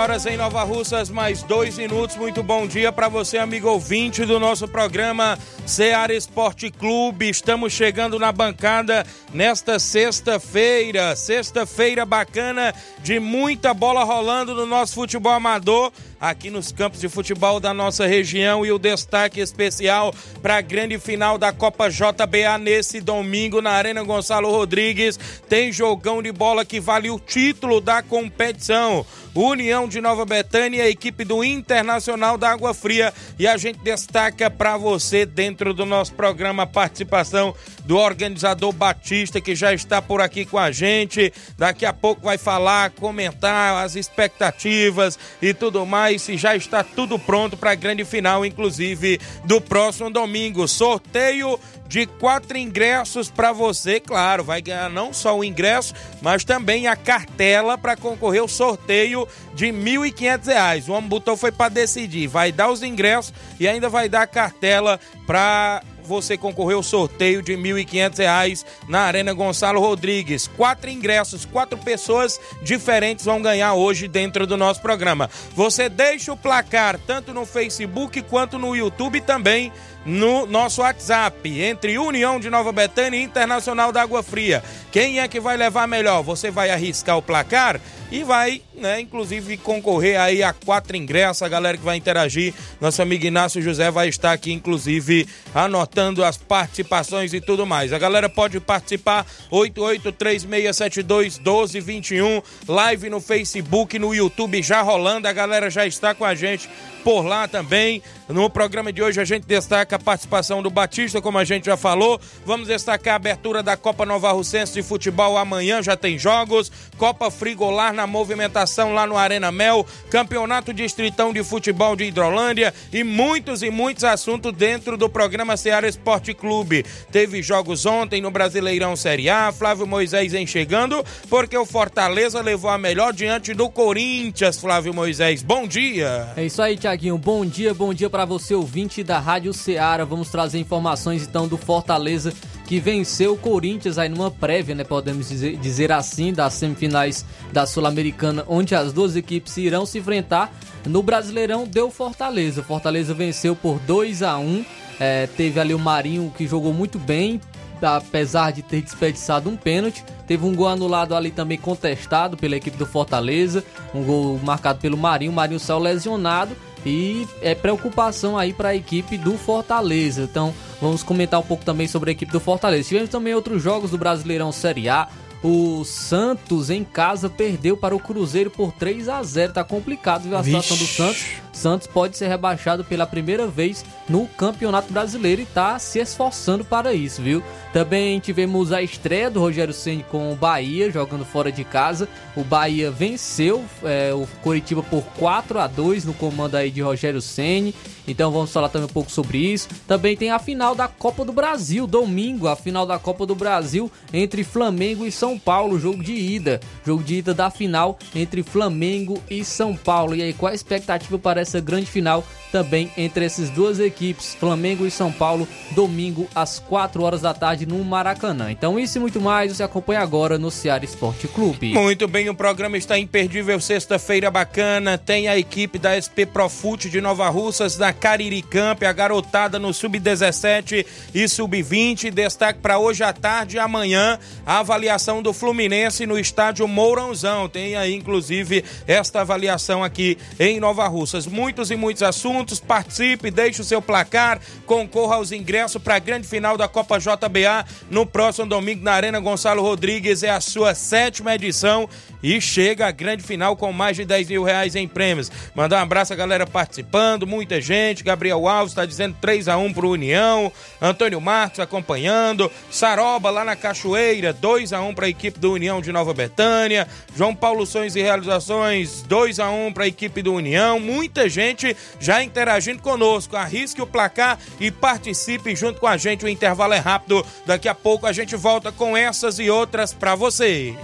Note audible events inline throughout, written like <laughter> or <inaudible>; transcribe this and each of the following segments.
Horas em Nova Russas, mais dois minutos. Muito bom dia para você, amigo ouvinte do nosso programa Seara Esporte Clube. Estamos chegando na bancada nesta sexta-feira. Sexta-feira bacana de muita bola rolando no nosso futebol amador aqui nos campos de futebol da nossa região e o destaque especial para a grande final da Copa JBA nesse domingo na Arena Gonçalo Rodrigues. Tem jogão de bola que vale o título da competição. União de Nova Betânia, equipe do Internacional da Água Fria. E a gente destaca para você, dentro do nosso programa, participação do organizador Batista, que já está por aqui com a gente. Daqui a pouco vai falar, comentar as expectativas e tudo mais. Se já está tudo pronto para a grande final, inclusive do próximo domingo. Sorteio de quatro ingressos para você, claro, vai ganhar não só o ingresso, mas também a cartela para concorrer ao sorteio de R$ 1.500. O homem botou foi para decidir, vai dar os ingressos e ainda vai dar a cartela para você concorrer ao sorteio de R$ 1.500 na Arena Gonçalo Rodrigues. Quatro ingressos, quatro pessoas diferentes vão ganhar hoje dentro do nosso programa. Você deixa o placar tanto no Facebook quanto no YouTube também no nosso WhatsApp, entre União de Nova Betânia e Internacional da Água Fria. Quem é que vai levar melhor? Você vai arriscar o placar e vai, né, inclusive concorrer aí a quatro ingressos. A galera que vai interagir, nosso amigo Inácio José vai estar aqui, inclusive, anotando as participações e tudo mais. A galera pode participar, 8836721221, live no Facebook, no YouTube já rolando, a galera já está com a gente por lá também. No programa de hoje a gente destaca a participação do Batista, como a gente já falou. Vamos destacar a abertura da Copa Nova Russense de Futebol amanhã, já tem jogos. Copa Frigolar na movimentação lá no Arena Mel. Campeonato Distritão de Futebol de Hidrolândia e muitos e muitos assuntos dentro do programa Seara Esporte Clube. Teve jogos ontem no Brasileirão Série A. Flávio Moisés vem chegando porque o Fortaleza levou a melhor diante do Corinthians, Flávio Moisés. Bom dia. É isso aí, Tiaguinho. Bom dia, bom dia para você, ouvinte da Rádio Ceará. Vamos trazer informações então do Fortaleza que venceu o Corinthians aí numa prévia, né? Podemos dizer, dizer assim, das semifinais da Sul-Americana, onde as duas equipes irão se enfrentar. No Brasileirão deu Fortaleza. Fortaleza venceu por 2 a 1 é, Teve ali o Marinho que jogou muito bem, apesar de ter desperdiçado um pênalti. Teve um gol anulado ali também contestado pela equipe do Fortaleza. Um gol marcado pelo Marinho. O Marinho saiu lesionado e é preocupação aí para a equipe do Fortaleza. Então vamos comentar um pouco também sobre a equipe do Fortaleza. Tivemos também outros jogos do Brasileirão Série A. O Santos em casa perdeu para o Cruzeiro por 3 a 0. Tá complicado viu, a situação do Santos. Santos pode ser rebaixado pela primeira vez no Campeonato Brasileiro e tá se esforçando para isso, viu? Também tivemos a estreia do Rogério Ceni com o Bahia jogando fora de casa. O Bahia venceu é, o Coritiba por 4 a 2 no comando aí de Rogério Ceni. Então vamos falar também um pouco sobre isso. Também tem a final da Copa do Brasil, domingo, a final da Copa do Brasil entre Flamengo e São Paulo, jogo de ida. Jogo de ida da final entre Flamengo e São Paulo. E aí, qual a expectativa para grande final também entre essas duas equipes, Flamengo e São Paulo, domingo às 4 horas da tarde no Maracanã. Então isso e muito mais você acompanha agora no Ceará Esporte Clube. Muito bem, o programa está imperdível, sexta-feira bacana, tem a equipe da SP Profute de Nova Russas, da Cariri Camp, a garotada no Sub-17 e Sub-20, destaque para hoje à tarde e amanhã, a avaliação do Fluminense no estádio Mourãozão, tem aí inclusive esta avaliação aqui em Nova Russas. Muitos e muitos assuntos, participe, deixe o seu placar, concorra aos ingressos para a grande final da Copa JBA no próximo domingo na Arena Gonçalo Rodrigues. É a sua sétima edição e chega a grande final com mais de 10 mil reais em prêmios. Mandar um abraço a galera participando, muita gente. Gabriel Alves está dizendo 3 a 1 para o União. Antônio Marcos acompanhando. Saroba lá na Cachoeira, 2 a 1 para a equipe do União de Nova Betânia. João Paulo Sonhos e Realizações, 2 a 1 para a equipe do União. Muita gente já interagindo conosco. Arrisque o placar e participe junto com a gente. O intervalo é rápido. Daqui a pouco a gente volta com essas e outras para você.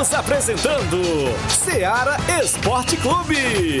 Estamos apresentando Seara Esporte Clube.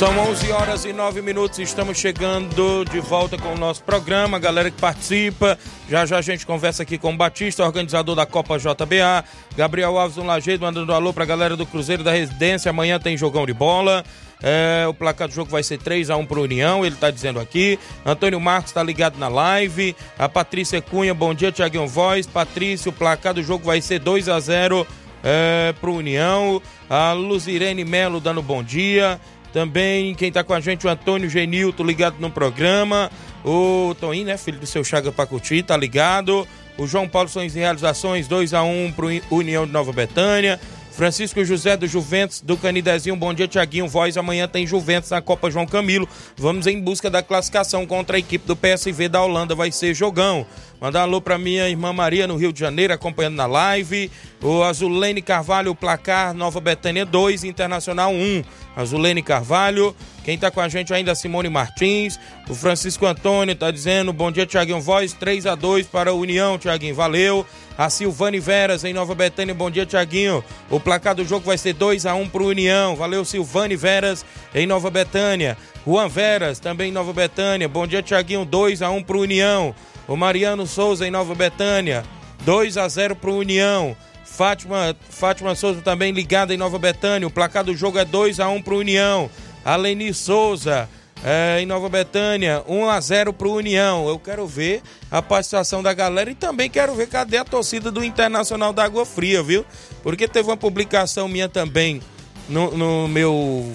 São 11 horas e 9 minutos, estamos chegando de volta com o nosso programa, galera que participa. Já já a gente conversa aqui com o Batista, organizador da Copa JBA. Gabriel Alves do Lajeiro mandando um alô pra galera do Cruzeiro da Residência. Amanhã tem jogão de bola. É, o placar do jogo vai ser 3 a 1 pro União, ele tá dizendo aqui. Antônio Marcos tá ligado na live. A Patrícia Cunha, bom dia, Tiaguinho Voz. Patrícia, o placar do jogo vai ser 2 a 0 é, pro União. A Luzirene Melo dando bom dia. Também quem tá com a gente, o Antônio Genilto, ligado no programa. O Toninho, né, filho do seu Chaga Pacuti, tá ligado. O João Paulo Sonhos e Realizações, 2 a 1 pro União de Nova Betânia. Francisco José do Juventus, do Canidezinho, bom dia, Tiaguinho. Voz, amanhã tem Juventus na Copa João Camilo. Vamos em busca da classificação contra a equipe do PSV da Holanda, vai ser jogão. Mandar um alô pra minha irmã Maria no Rio de Janeiro, acompanhando na live. O Azulene Carvalho, placar Nova Betânia 2, Internacional 1. Azulene Carvalho. Quem tá com a gente ainda, Simone Martins. O Francisco Antônio tá dizendo, bom dia, Tiaguinho Voz, 3 a 2 para a União, Tiaguinho, valeu. A Silvane Veras em Nova Betânia, bom dia, Tiaguinho. O placar do jogo vai ser 2 a 1 pro União. Valeu, Silvane Veras em Nova Betânia. Juan Veras também em Nova Betânia. Bom dia, Tiaguinho, 2 a 1 pro União. O Mariano Souza em Nova Betânia. 2 a 0 pro União. Fátima, Fátima Souza também ligada em Nova Betânia. O placar do jogo é 2 a 1 pro União. Aleni Souza é, em Nova Betânia, 1 a 0 pro União. Eu quero ver a participação da galera e também quero ver cadê a torcida do Internacional da Água Fria, viu? Porque teve uma publicação minha também no, no meu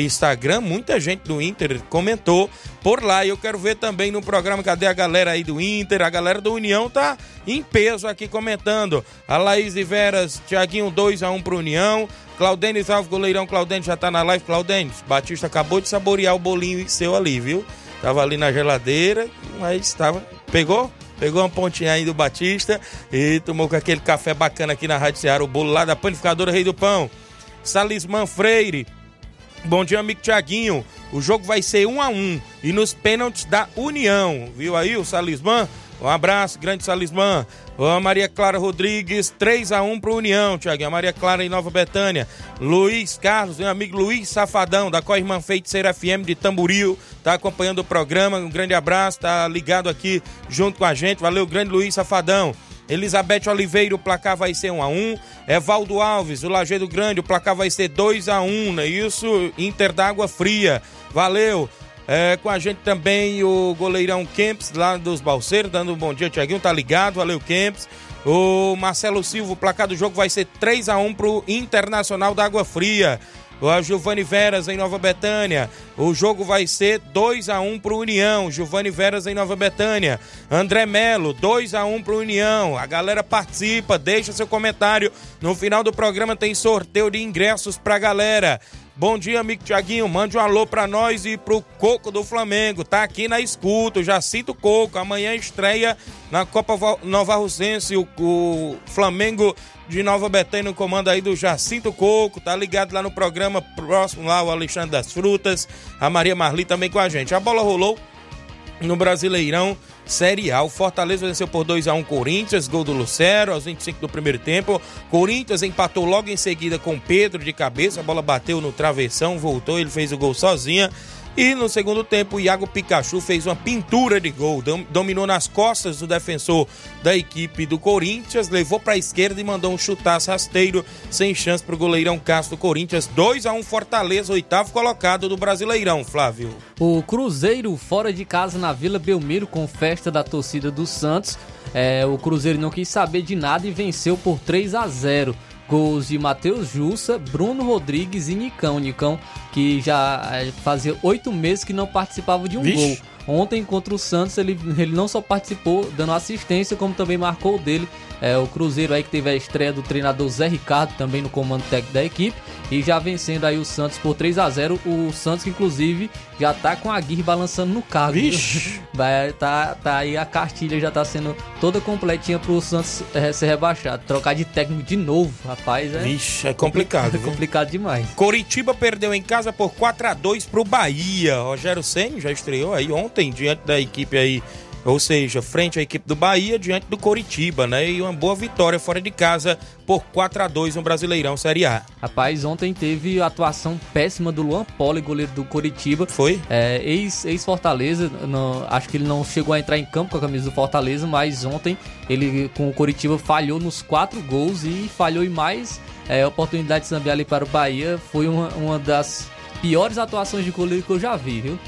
Instagram, muita gente do Inter comentou por lá. E eu quero ver também no programa cadê a galera aí do Inter, a galera do União tá em peso aqui comentando. A Laís e Veras, Tiaguinho 2 a 1 pro União. Claudênis Alves, goleirão Claudênis já tá na live. Claudênis, Batista acabou de saborear o bolinho seu ali, viu? Tava ali na geladeira, mas estava. Pegou? Pegou uma pontinha aí do Batista e tomou com aquele café bacana aqui na Rádio Ceará, o bolo lá da panificadora Rei do Pão. Salismã Freire, Bom dia, amigo Tiaguinho. O jogo vai ser um a um e nos pênaltis da União. Viu aí o Salismã? Um abraço, grande Salismã. A Maria Clara Rodrigues, 3 a 1 pro União, Tiaguinho. Maria Clara em Nova Betânia. Luiz Carlos, meu amigo Luiz Safadão, da Corrimã Feiticeira FM de Tamburil, tá acompanhando o programa. Um grande abraço, tá ligado aqui junto com a gente. Valeu, grande Luiz Safadão. Elizabeth Oliveira, o placar vai ser 1 a 1 Evaldo Alves, o Lajeado Grande, o placar vai ser 2 a 1 né? Isso, Inter da Água Fria. Valeu. É, com a gente também o goleirão Kempis, lá dos Balseiros, dando um bom dia, Tiaguinho, tá ligado? Valeu, Kempis. O Marcelo Silva, o placar do jogo vai ser 3 a 1 pro Internacional da Água Fria o Giovanni Veras em Nova Betânia. O jogo vai ser 2 a 1 pro União. Giovanni Veras em Nova Betânia. André Melo, 2 a 1 pro União. A galera participa, deixa seu comentário. No final do programa tem sorteio de ingressos pra galera. Bom dia, amigo Tiaguinho. Mande um alô pra nós e pro Coco do Flamengo. Tá aqui na escuta, já cito Coco. Amanhã estreia na Copa Nova Russense. O, o Flamengo de Nova Betânia no comando aí do Jacinto Coco. Tá ligado lá no programa próximo lá, o Alexandre das Frutas. A Maria Marli também com a gente. A bola rolou no Brasileirão. Série A. O Fortaleza venceu por 2 a 1 Corinthians, gol do Lucero aos 25 do primeiro tempo. Corinthians empatou logo em seguida com Pedro de cabeça, a bola bateu no travessão, voltou, ele fez o gol sozinha. E no segundo tempo, o Iago Pikachu fez uma pintura de gol, dominou nas costas do defensor da equipe do Corinthians, levou para a esquerda e mandou um chutaço rasteiro, sem chance para o goleirão Castro Corinthians. 2 a 1 Fortaleza, oitavo colocado do Brasileirão, Flávio. O Cruzeiro fora de casa na Vila Belmiro com festa da torcida do Santos. É, o Cruzeiro não quis saber de nada e venceu por 3 a 0. Gols de Matheus Jussa, Bruno Rodrigues e Nicão. Nicão que já eh, fazia oito meses que não participava de um Vixe. gol. Ontem contra o Santos ele, ele não só participou dando assistência, como também marcou o dele. É, o Cruzeiro aí que teve a estreia do treinador Zé Ricardo também no comando técnico da equipe e já vencendo aí o Santos por 3 a 0 O Santos, que inclusive, já tá com a Aguirre balançando no carro. Vixe! <laughs> Vai, tá, tá aí a cartilha já tá sendo toda completinha pro Santos é, ser rebaixado. Trocar de técnico de novo, rapaz. É, Vixe, é complicado. <laughs> É complicado demais. Coritiba perdeu em casa por 4 a 2 pro Bahia. Rogério Senna já estreou aí ontem diante da equipe aí ou seja, frente à equipe do Bahia diante do Coritiba, né? E uma boa vitória fora de casa por 4 a 2 no Brasileirão Série A. Rapaz, ontem teve atuação péssima do Luan Poli, goleiro do Coritiba. Foi? É, Ex-Fortaleza, ex acho que ele não chegou a entrar em campo com a camisa do Fortaleza, mas ontem ele com o Coritiba falhou nos quatro gols e falhou em mais é, oportunidade de sambiar ali para o Bahia. Foi uma, uma das piores atuações de goleiro que eu já vi, viu?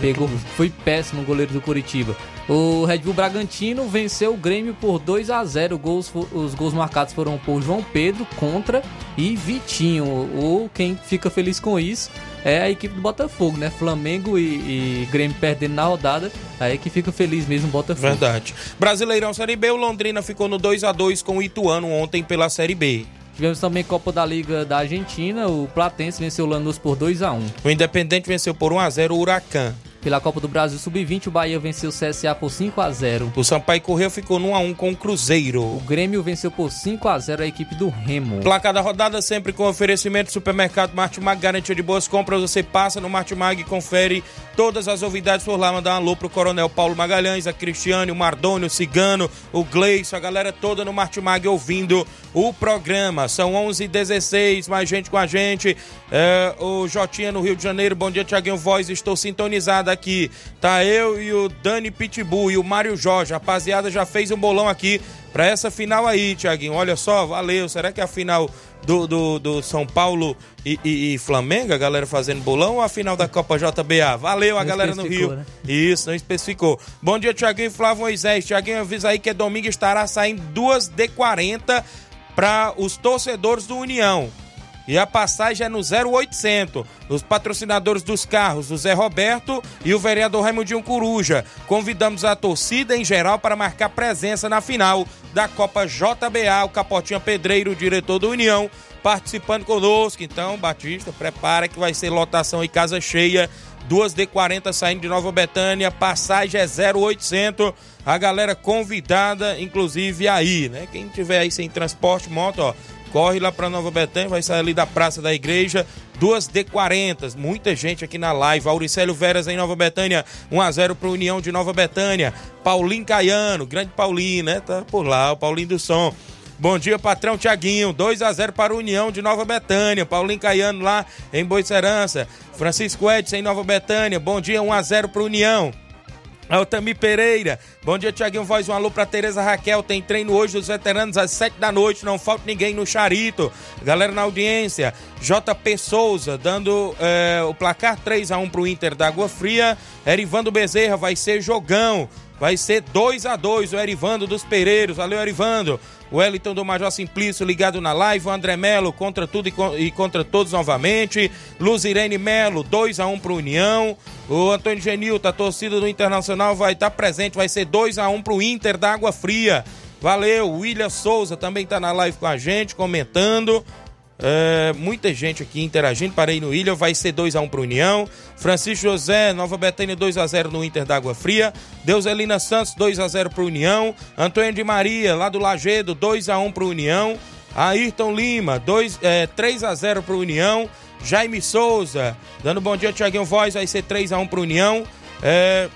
Pegou, foi péssimo o goleiro do Curitiba. O Red Bull Bragantino venceu o Grêmio por 2 a 0. Gols, os gols marcados foram por João Pedro contra e Vitinho. O quem fica feliz com isso é a equipe do Botafogo, né? Flamengo e, e Grêmio perdendo na rodada, aí que fica feliz mesmo o Botafogo. Verdade. Brasileirão Série B, o Londrina ficou no 2 a 2 com o Ituano ontem pela Série B. Tivemos também Copa da Liga da Argentina, o Platense venceu o Lanús por 2 a 1 O Independente venceu por 1 a 0 o Huracan. Pela Copa do Brasil Sub-20, o Bahia venceu o CSA por 5 a 0. O Sampaio Correio ficou no 1 a 1 com o Cruzeiro. O Grêmio venceu por 5 a 0 a equipe do Remo. Placa da rodada sempre com oferecimento supermercado Martimag, garantia de boas compras. Você passa no Martimag e confere todas as novidades por lá. Mandar um alô pro Coronel Paulo Magalhães, a Cristiane, o Mardônio, o Cigano, o Gleice, a galera toda no Martimag ouvindo o programa. São 11h16, mais gente com a gente. É, o Jotinha no Rio de Janeiro. Bom dia, Tiaguinho Voz. Estou sintonizado aqui. Tá eu e o Dani Pitbull e o Mário Jorge. Rapaziada já fez um bolão aqui pra essa final aí, Tiaguinho. Olha só, valeu. Será que é a final do, do, do São Paulo e, e, e, Flamengo, a galera fazendo bolão, ou a final da Copa JBA? Valeu a não galera no Rio. Né? Isso, não especificou. Bom dia, Tiaguinho e Flávio Moisés. Tiaguinho avisa aí que domingo estará saindo 2D40 para os torcedores do União. E a passagem é no 0800. Os patrocinadores dos carros, o Zé Roberto e o vereador Raimundinho Coruja. Convidamos a torcida em geral para marcar presença na final da Copa JBA. O Capotinha Pedreiro, diretor do União, participando conosco. Então, Batista, prepara que vai ser lotação e casa cheia. 2D40 saindo de Nova Betânia, passagem é 0800. A galera convidada, inclusive aí, né? Quem tiver aí sem transporte, moto, ó, corre lá para Nova Betânia, vai sair ali da Praça da Igreja, 2D40. Muita gente aqui na live. Auricélio Veras em Nova Betânia, 1x0 pro União de Nova Betânia. Paulinho Caiano, grande Paulinho, né? Tá por lá, o Paulinho do Som. Bom dia, patrão Tiaguinho. 2 a 0 para União de Nova Betânia. Paulinho Caiano lá em Boicerança. Francisco Edson em Nova Betânia. Bom dia, 1 a 0 para União. Altami Pereira, bom dia Tiaguinho. Voz, um alô pra Tereza Raquel, tem treino hoje dos veteranos às 7 da noite, não falta ninguém no Charito, galera na audiência, JP Souza dando é, o placar 3 a 1 pro Inter da Água Fria, Erivando Bezerra vai ser jogão, vai ser 2 a 2 o Erivando dos Pereiros, valeu Erivando, o Wellington do Major Simplício ligado na live, o André Melo contra tudo e contra todos novamente, Luz Irene Melo, 2 a 1 pro União, o Antônio Genilton, a torcida do Internacional vai estar tá presente, vai ser 2 a 1 pro Inter da Água Fria. Valeu, William Souza também está na live com a gente, comentando. É, muita gente aqui interagindo. Parei no Ilha, vai ser 2x1 um pro União. Francisco José, Nova Betânia 2x0 no Inter da Água Fria. Deuselina Santos 2x0 pro União. Antônio de Maria, lá do Lagedo, 2x1 pro União. Ayrton Lima, 2, é, 3x0 pro União. Jaime Souza, dando bom dia, Tiaguinho Voz, vai ser 3x1 pro União. É,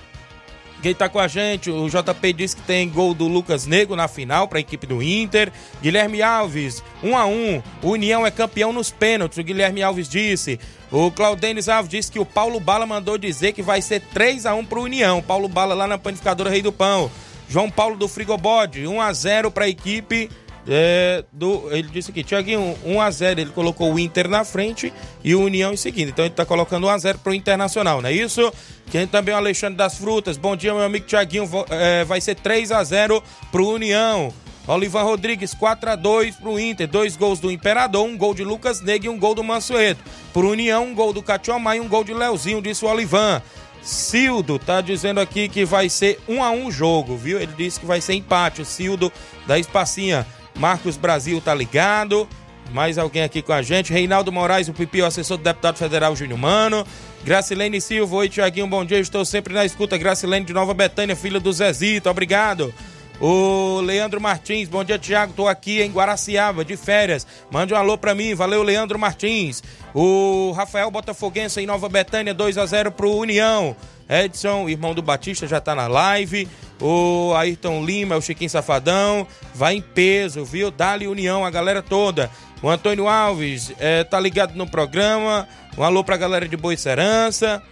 quem tá com a gente, o JP disse que tem gol do Lucas Negro na final para a equipe do Inter. Guilherme Alves, 1 a 1 O União é campeão nos pênaltis, o Guilherme Alves disse. O Claudenis Alves disse que o Paulo Bala mandou dizer que vai ser 3 a 1 pro União. Paulo Bala lá na panificadora Rei do Pão. João Paulo do Frigobode, 1 a 0 para a equipe é, do, ele disse aqui, Tiaguinho, 1x0, ele colocou o Inter na frente e o União em seguida. Então ele está colocando 1x0 para o Internacional, não é isso? Quem também é o Alexandre das Frutas. Bom dia, meu amigo Tiaguinho. É, vai ser 3x0 para o União. Olivan Rodrigues, 4x2 para o Inter. Dois gols do Imperador, um gol de Lucas Negri e um gol do Mansueto. Para o União, um gol do Catiomar e um gol de Leozinho, disse o Olivan. Cildo tá dizendo aqui que vai ser 1 a 1 o jogo, viu? Ele disse que vai ser empate. O Cildo da Espacinha. Marcos Brasil tá ligado. Mais alguém aqui com a gente. Reinaldo Moraes, o Pipi, o assessor do deputado federal Júnior Mano. Gracilene Silva, oi Tiaguinho, bom dia. Estou sempre na escuta. Gracilene de Nova Betânia, filha do Zezito, obrigado. O Leandro Martins, bom dia, Tiago. Tô aqui em Guaraciaba, de férias. Mande um alô pra mim, valeu, Leandro Martins. O Rafael Botafoguense em Nova Betânia, 2 a 0 pro União. Edson, irmão do Batista, já tá na live. O Ayrton Lima, o Chiquinho Safadão, vai em peso, viu? Dali União, a galera toda. O Antônio Alves é, tá ligado no programa. Um alô pra galera de Boa Serança.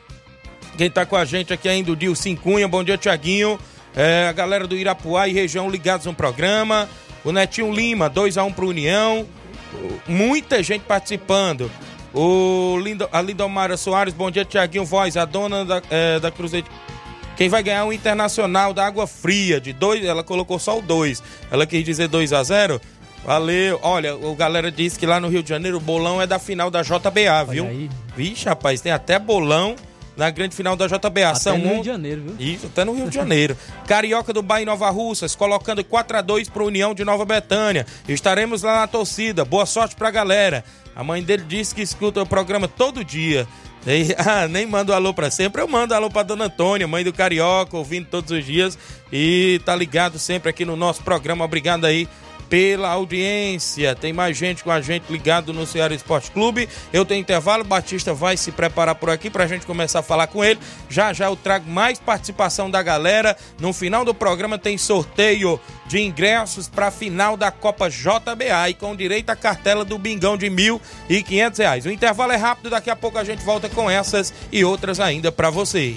Quem tá com a gente aqui ainda, o Dilcim Cunha. Bom dia, Tiaguinho. É, a galera do Irapuá e região ligados no programa. O Netinho Lima, 2x1 um pro União. Muita gente participando. O Lindo, a Lindomara Soares, bom dia, Tiaguinho Voz, a dona da, é, da Cruzeiro. Quem vai ganhar o Internacional da Água Fria, de dois, ela colocou só o 2. Ela quis dizer 2 a 0 Valeu. Olha, o galera disse que lá no Rio de Janeiro o bolão é da final da JBA, viu? Aí. Vixe, rapaz, tem até bolão na grande final da JBA. Até São no Rio de Janeiro, viu? Isso, até no Rio de Janeiro. <laughs> Carioca do Bahia Nova Russas, colocando 4 a 2 para União de Nova Betânia. Estaremos lá na torcida. Boa sorte pra galera. A mãe dele disse que escuta o programa todo dia. E, <laughs> ah, nem mando alô pra sempre. Eu mando alô pra Dona Antônia, mãe do Carioca, ouvindo todos os dias. E tá ligado sempre aqui no nosso programa. Obrigado aí pela audiência. Tem mais gente com a gente ligado no Ceará Esporte Clube. Eu tenho intervalo, Batista vai se preparar por aqui para a gente começar a falar com ele. Já já eu trago mais participação da galera. No final do programa tem sorteio de ingressos para a final da Copa JBA e com direito à cartela do Bingão de mil e quinhentos reais. O intervalo é rápido, daqui a pouco a gente volta com essas e outras ainda para você.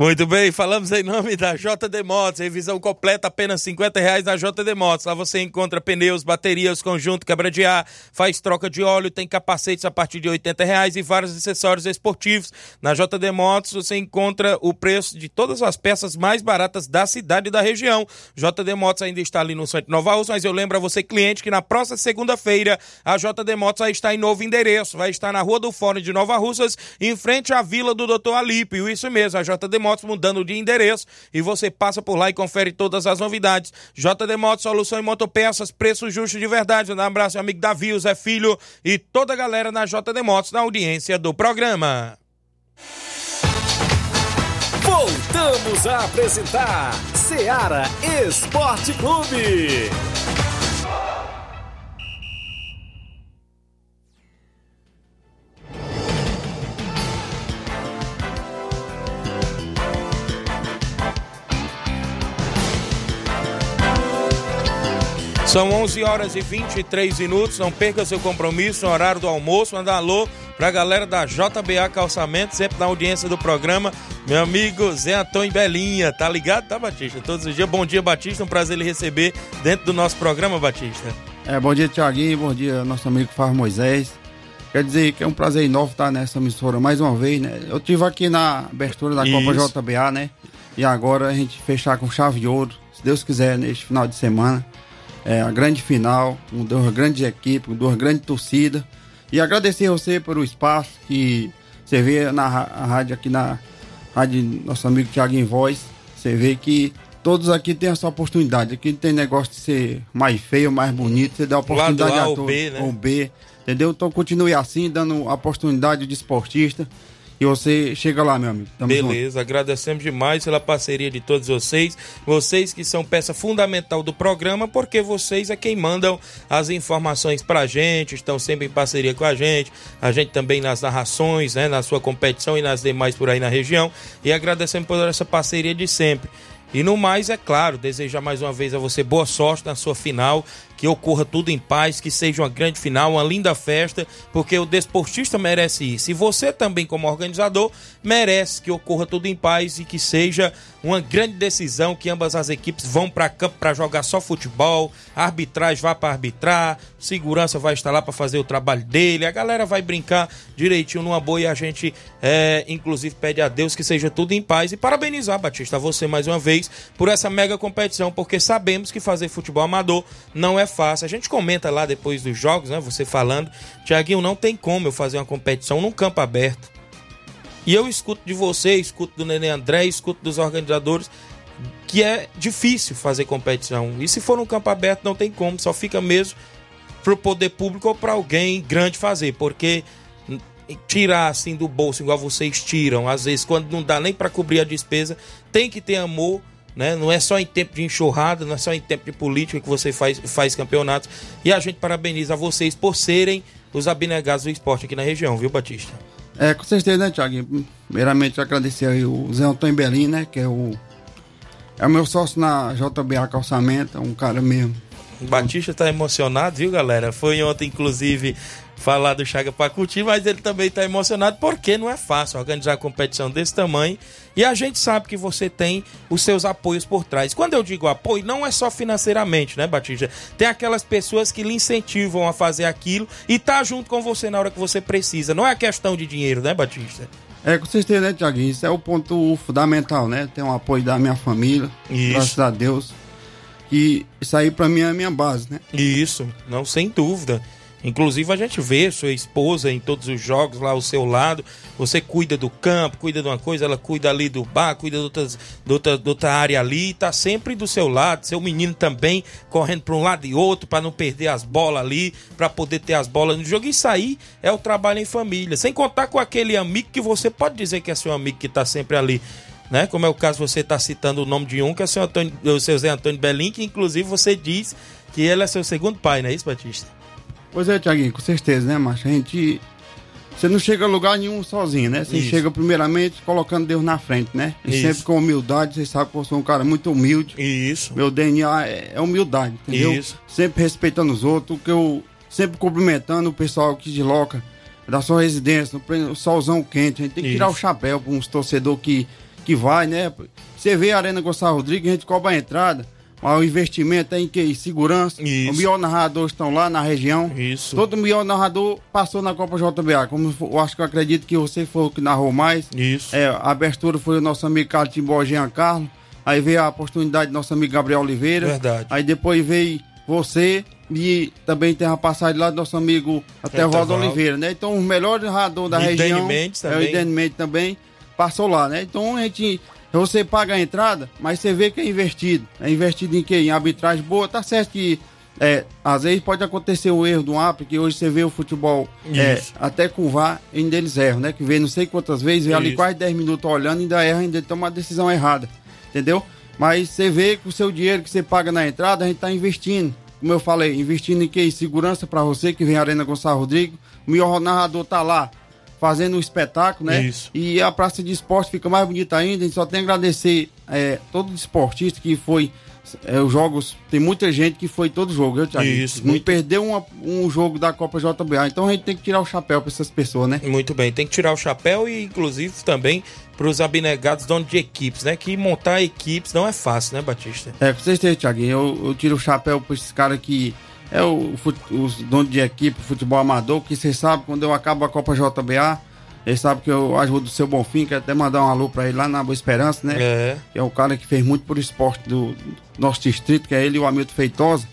Muito bem, falamos em nome da JD Motos, revisão completa apenas 50 reais na JD Motos. Lá você encontra pneus, baterias, conjunto, quebra de ar, faz troca de óleo, tem capacetes a partir de 80 reais e vários acessórios esportivos. Na JD Motos você encontra o preço de todas as peças mais baratas da cidade e da região. JD Motos ainda está ali no centro Nova Rússia, mas eu lembro a você, cliente, que na próxima segunda-feira a JD Motos vai estar em novo endereço, vai estar na Rua do Fórum de Nova Russas, em frente à Vila do Doutor Alípio. Isso mesmo, a JD Motos mudando de endereço e você passa por lá e confere todas as novidades. JD Motos, solução em motopeças, preço justo de verdade. Um abraço, meu amigo Davi, Zé Filho e toda a galera na JD Motos na audiência do programa. Voltamos a apresentar Seara Esporte Clube. São 11 horas e 23 minutos. Não perca seu compromisso no horário do almoço. Manda alô pra galera da JBA Calçamento, sempre na audiência do programa. Meu amigo Zé Antônio Belinha, tá ligado, tá, Batista? Todos os dias. Bom dia, Batista. Um prazer lhe receber dentro do nosso programa, Batista. É, bom dia, Tiaguinho. Bom dia, nosso amigo Fábio Moisés. Quer dizer que é um prazer enorme estar nessa emissora mais uma vez, né? Eu tive aqui na abertura da Copa Isso. JBA, né? E agora a gente fechar com chave de ouro, se Deus quiser, neste final de semana. É a grande final, com duas grandes equipes, com duas grandes torcidas. E agradecer a você pelo espaço que você vê na a rádio aqui na rádio nosso amigo Tiaguinho Voz. Você vê que todos aqui têm essa oportunidade. Aqui não tem negócio de ser mais feio, mais bonito. Você dá oportunidade A a ou todos. B, né? Ou B, entendeu? Então continue assim, dando a oportunidade de esportista. E você chega lá, meu amigo. Tamo junto. Beleza, agradecemos demais pela parceria de todos vocês. Vocês que são peça fundamental do programa, porque vocês é quem mandam as informações pra gente, estão sempre em parceria com a gente. A gente também nas narrações, né, na sua competição e nas demais por aí na região. E agradecemos por essa parceria de sempre. E no mais, é claro, desejar mais uma vez a você boa sorte na sua final, que ocorra tudo em paz, que seja uma grande final, uma linda festa, porque o desportista merece isso. E você também, como organizador, merece que ocorra tudo em paz e que seja uma grande decisão, que ambas as equipes vão para campo para jogar só futebol, arbitragem vai para arbitrar, segurança vai estar lá para fazer o trabalho dele, a galera vai brincar direitinho numa boa e a gente, é, inclusive, pede a Deus que seja tudo em paz e parabenizar, Batista, você mais uma vez por essa mega competição, porque sabemos que fazer futebol amador não é fácil. A gente comenta lá depois dos jogos, né? Você falando, Tiaguinho, não tem como eu fazer uma competição num campo aberto. E eu escuto de você, escuto do Nenê André, escuto dos organizadores que é difícil fazer competição. E se for num campo aberto, não tem como, só fica mesmo pro poder público ou para alguém grande fazer, porque tirar assim do bolso igual vocês tiram, às vezes quando não dá nem para cobrir a despesa, tem que ter amor, né? Não é só em tempo de enxurrada, não é só em tempo de política que você faz, faz campeonatos. E a gente parabeniza vocês por serem os abnegados do esporte aqui na região, viu, Batista? É, com certeza, né, Thiago? Primeiramente, agradecer aí o Zé Antônio Belim, né, que é o, é o meu sócio na JBA Calçamento, é um cara mesmo. O Batista tá emocionado, viu, galera? Foi ontem, inclusive, falar do Chaga Pacuti, mas ele também tá emocionado porque não é fácil organizar uma competição desse tamanho e a gente sabe que você tem os seus apoios por trás. Quando eu digo apoio, não é só financeiramente, né, Batista? Tem aquelas pessoas que lhe incentivam a fazer aquilo e tá junto com você na hora que você precisa. Não é questão de dinheiro, né, Batista? É, com certeza, né, Thiago? Isso é o ponto fundamental, né? Tem o apoio da minha família, Isso. graças a Deus. Isso aí pra mim é a minha base, né? Isso, não, sem dúvida. Inclusive a gente vê sua esposa em todos os jogos lá ao seu lado. Você cuida do campo, cuida de uma coisa, ela cuida ali do bar, cuida de, outras, de, outra, de outra área ali, tá sempre do seu lado. Seu menino também correndo para um lado e outro para não perder as bolas ali, para poder ter as bolas no jogo. Isso aí é o trabalho em família. Sem contar com aquele amigo que você pode dizer que é seu amigo que tá sempre ali. Né? Como é o caso, você está citando o nome de um, que é o seu, Antônio, o seu Zé Antônio Belim, que inclusive você diz que ele é seu segundo pai, não é isso, Batista? Pois é, Tiaguinho, com certeza, né, macho? A gente. Você não chega a lugar nenhum sozinho, né? Você Isso. chega primeiramente colocando Deus na frente, né? E Isso. sempre com humildade, você sabe que eu sou um cara muito humilde. Isso. Meu DNA é é humildade, entendeu? Isso. Sempre respeitando os outros, que eu sempre cumprimentando o pessoal aqui de Loca, da sua residência, no pleno solzão quente. A gente tem que tirar o Isso. chapéu para uns torcedor que, que vai, né? Você vê a Arena Gonçalo Rodrigues, a gente cobra a entrada. Mas o investimento é em que? Segurança. Isso. O melhor narrador estão lá na região. Isso. Todo melhor narrador passou na Copa JBA. Como eu acho que eu acredito que você foi o que narrou mais. Isso. É, a abertura foi o nosso amigo Carlos Timbó Jean Carlos. Aí veio a oportunidade do nosso amigo Gabriel Oliveira. Verdade. Aí depois veio você e também tem a passagem lá do nosso amigo Atevaldo. Oliveira, né? Então o melhor narrador da E região Mendes é o também. Idene Mendes também passou lá, né? Então a gente você paga a entrada, mas você vê que é investido. É investido em quê? Em arbitragem boa. Tá certo que é, às vezes pode acontecer o erro do um porque hoje você vê o futebol é, até com o VAR, ainda eles erram, né? Que vê não sei quantas vezes, vê ali Isso. quase 10 minutos olhando, ainda erra, ainda toma uma decisão errada. Entendeu? Mas você vê que o seu dinheiro que você paga na entrada, a gente tá investindo. Como eu falei, investindo em que? Em segurança para você que vem Arena Gonçalo Rodrigo. O melhor narrador tá lá fazendo um espetáculo, né? Isso. E a praça de esporte fica mais bonita ainda. A gente só tem a agradecer é, todo esportista que foi. é, os jogos, tem muita gente que foi todo jogo, Thiago? Isso, Não muito. perdeu uma- um jogo da Copa JBA. Então a gente tem que tirar o chapéu para essas pessoas, né? Muito bem, tem que tirar o chapéu e, inclusive, também para os abnegados donos de equipes, né? Que montar equipes não é fácil, né, Batista? É, com certeza, Thiaguinho. Eu, eu tiro o chapéu para esses caras que é o, os donos de equipe, futebol amador, que você sabe, quando eu acabo a Copa JBA, ele sabe que eu ajudo o seu Bonfim, quero até mandar um alô para ele lá na Boa Esperança, né? É. que é o cara que fez muito por esporte do, do nosso distrito, que é ele e o Hamilton Feitosa.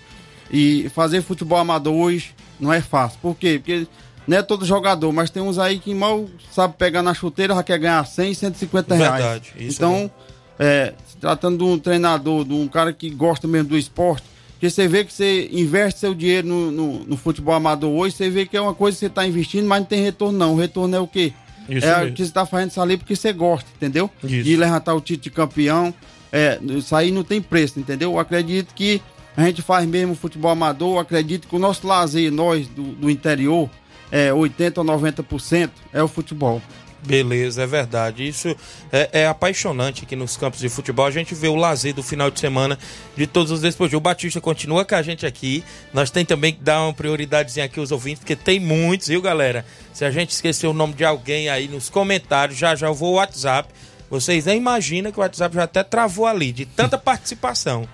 E fazer futebol amador hoje não é fácil. Por quê? Porque não é todo jogador, mas tem uns aí que mal sabe pegar na chuteira, já quer ganhar 100, 150 reais. Verdade, isso então, é, se tratando de um treinador, de um cara que gosta mesmo do esporte, porque você vê que você investe seu dinheiro no, no, no futebol amador hoje, você vê que é uma coisa que você está investindo, mas não tem retorno não. O retorno é o quê? Isso é mesmo. que você tá fazendo isso ali porque você gosta, entendeu? Isso. De levantar o título de campeão. É, isso aí não tem preço, entendeu? Eu acredito que a gente faz mesmo futebol amador, eu acredito que o nosso lazer, nós do, do interior, é 80% ou 90% é o futebol. Beleza, é verdade. Isso é, é apaixonante aqui nos campos de futebol. A gente vê o lazer do final de semana de todos os desportivos. O Batista continua com a gente aqui. Nós tem também que dar uma prioridadezinha aqui aos ouvintes, porque tem muitos, viu, galera? Se a gente esquecer o nome de alguém aí nos comentários, já já eu vou ao WhatsApp. Vocês nem imaginam que o WhatsApp já até travou ali, de tanta <laughs> participação.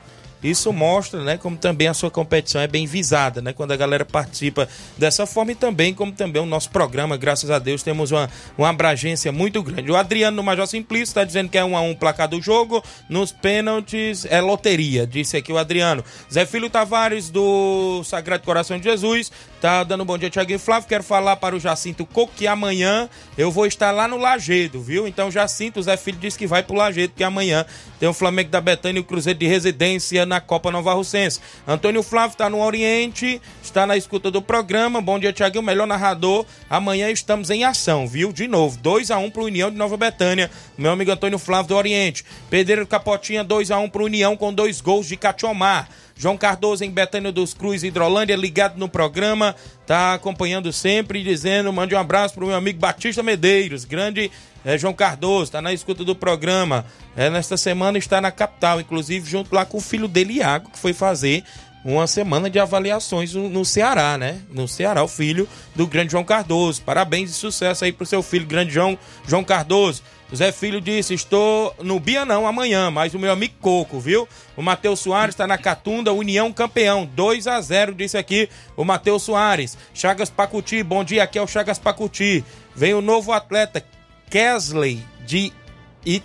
Isso mostra, né, como também a sua competição é bem visada, né, quando a galera participa dessa forma e também como também o nosso programa, graças a Deus, temos uma, uma abrangência muito grande. O Adriano no Major Simplício está dizendo que é um a um placar do jogo, nos pênaltis é loteria, disse aqui o Adriano. Zé Filho Tavares do Sagrado Coração de Jesus tá dando um bom dia, Thiago e Flávio. Quero falar para o Jacinto Coco que amanhã eu vou estar lá no Lagedo, viu? Então, Jacinto, o Zé Filho disse que vai pro Lagedo, porque amanhã tem o Flamengo da Betânia e o Cruzeiro de Residência na Copa Nova Russense. Antônio Flávio está no Oriente, está na escuta do programa. Bom dia, Thiaguinho, melhor narrador. Amanhã estamos em ação, viu? De novo, 2 a 1 pro União de Nova Betânia. Meu amigo Antônio Flávio do Oriente. Pedreiro Capotinha, 2 a 1 pro União com dois gols de Catiomar. João Cardoso em Betânia dos Cruz, Hidrolândia, ligado no programa, tá acompanhando sempre dizendo, mande um abraço pro meu amigo Batista Medeiros, grande eh, João Cardoso, tá na escuta do programa. É, nesta semana está na capital, inclusive junto lá com o filho dele, Iago, que foi fazer uma semana de avaliações no, Ceará, né? No Ceará, o filho do grande João Cardoso. Parabéns e sucesso aí pro seu filho, grande João, João Cardoso. Zé Filho disse: Estou no Bia não amanhã, mas o meu amigo Coco, viu? O Matheus Soares está na Catunda, União campeão, 2 a 0 disse aqui o Matheus Soares. Chagas Pacuti, bom dia, aqui é o Chagas Pacuti. Vem o novo atleta, Kesley, de.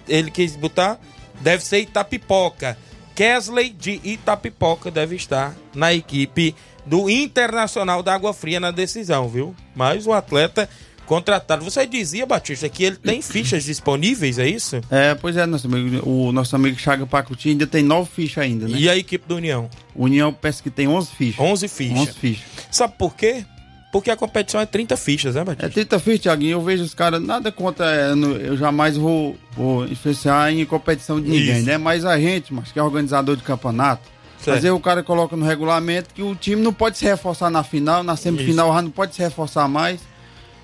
Ele quis botar? Deve ser Itapipoca. Kesley de Itapipoca deve estar na equipe do Internacional da Água Fria na decisão, viu? Mas o atleta contratado. Você dizia, Batista, que ele tem fichas disponíveis, é isso? É, pois é, nosso amigo, o nosso amigo Chaga Pacuti ainda tem nove fichas ainda, né? E a equipe do União? União parece que tem onze fichas. Onze fichas. Onze fichas. Sabe por quê? Porque a competição é 30 fichas, né, Batista? É 30 fichas, Thiaguinho. Eu vejo os caras, nada contra. é, Eu jamais vou, vou influenciar em competição de ninguém, Isso. né? Mas a gente, mas que é organizador de campeonato, Certo. às vezes o cara coloca no regulamento que o time não pode se reforçar na final, na semifinal já não pode se reforçar mais.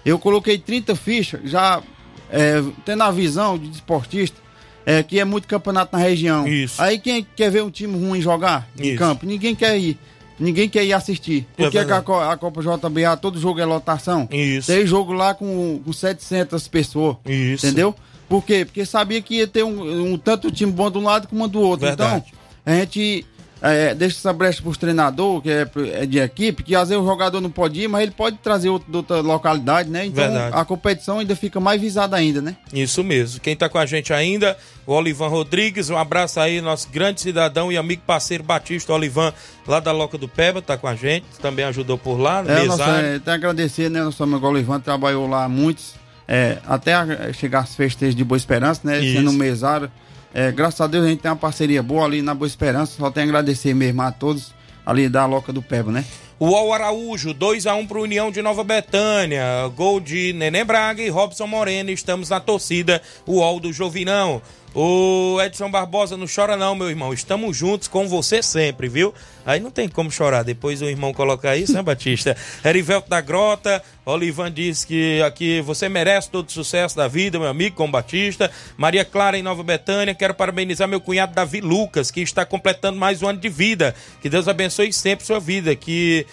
Eu coloquei 30 fichas, já é, tendo a visão de esportista, é, que é muito campeonato na região. Isso. Aí quem quer ver um time ruim jogar Isso. campo? Ninguém quer ir. Ninguém quer ir assistir. É Porque que a, a Copa JBA, todo jogo é lotação. Isso. Tem jogo lá com, com 700 pessoas. Isso. Entendeu? Por quê? Porque sabia que ia ter um, um tanto time bom de um lado como do outro. Verdade. Então, a gente é, deixa essa brecha pros treinadores, que é, é de equipe, que às vezes o jogador não pode ir, mas ele pode trazer outro, de outra localidade, né? Então Verdade. a competição ainda fica mais visada ainda, né? Isso mesmo. Quem tá com a gente ainda, o Olivan Rodrigues. Um abraço aí, nosso grande cidadão e amigo parceiro Batista Olivan, lá da Loca do Peba, tá com a gente. Também ajudou por lá, É, nossa, é, tem agradecer, né? Nosso amigo Olivan trabalhou lá muitos, é, até a- chegar às festejos de Boa Esperança, né? Isso. Sendo um mesário. É, graças a Deus a gente tem uma parceria boa ali na Boa Esperança. Só tem a agradecer mesmo a todos ali da Loca do Peba, né? O Al Araújo, 2x1 pro União de Nova Betânia. Gol de Nenê Braga e Robson Moreno. Estamos na torcida. O Al do Jovinão. O Edson Barbosa, não chora não, meu irmão. Estamos juntos com você sempre, viu? Aí não tem como chorar. Depois o irmão colocar isso, né, <laughs> Batista? Erivelto da Grota. Olivan diz que aqui você merece todo o sucesso da vida, meu amigo, com Batista. Maria Clara em Nova Betânia. Quero parabenizar meu cunhado Davi Lucas, que está completando mais um ano de vida. Que Deus abençoe sempre sua vida. Que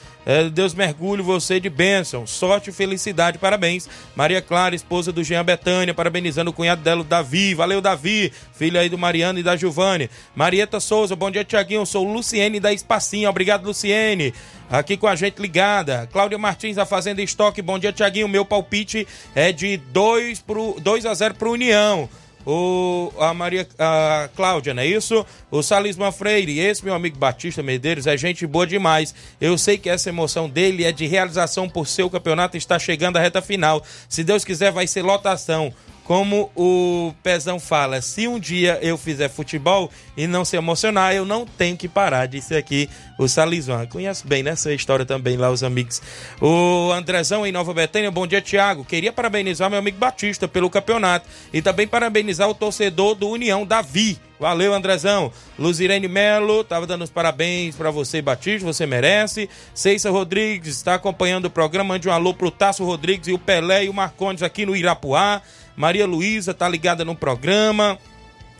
Deus mergulhe você de bênção, sorte e felicidade, parabéns. Maria Clara, esposa do Jean Betânia, parabenizando o cunhado dela, o Davi. Valeu, Davi, filho aí do Mariano e da Giovanni. Marieta Souza, bom dia, Tiaguinho. Sou Luciene da Espacinha, obrigado, Luciene. Aqui com a gente ligada. Cláudia Martins, da Fazenda Estoque, bom dia, Tiaguinho. Meu palpite é de 2, pro, 2 a 0 pro União o, a Maria a Cláudia, não é isso? O Salisman Freire, esse meu amigo Batista Medeiros é gente boa demais. Eu sei que essa emoção dele é de realização por seu campeonato está chegando à reta final. Se Deus quiser, vai ser lotação. Como o Pezão fala, se um dia eu fizer futebol e não se emocionar, eu não tenho que parar, disse aqui o Salizwan. Conhece bem nessa história também lá, os amigos. O Andrezão em Nova Betânia, bom dia, Tiago. Queria parabenizar meu amigo Batista pelo campeonato e também parabenizar o torcedor do União, Davi. Valeu, Andrezão. Luzirene Melo, tava dando os parabéns para você, Batista, você merece. Ceissa Rodrigues está acompanhando o programa. Mande um alô pro Tasso Rodrigues e o Pelé e o Marcondes aqui no Irapuá. Maria Luísa tá ligada no programa,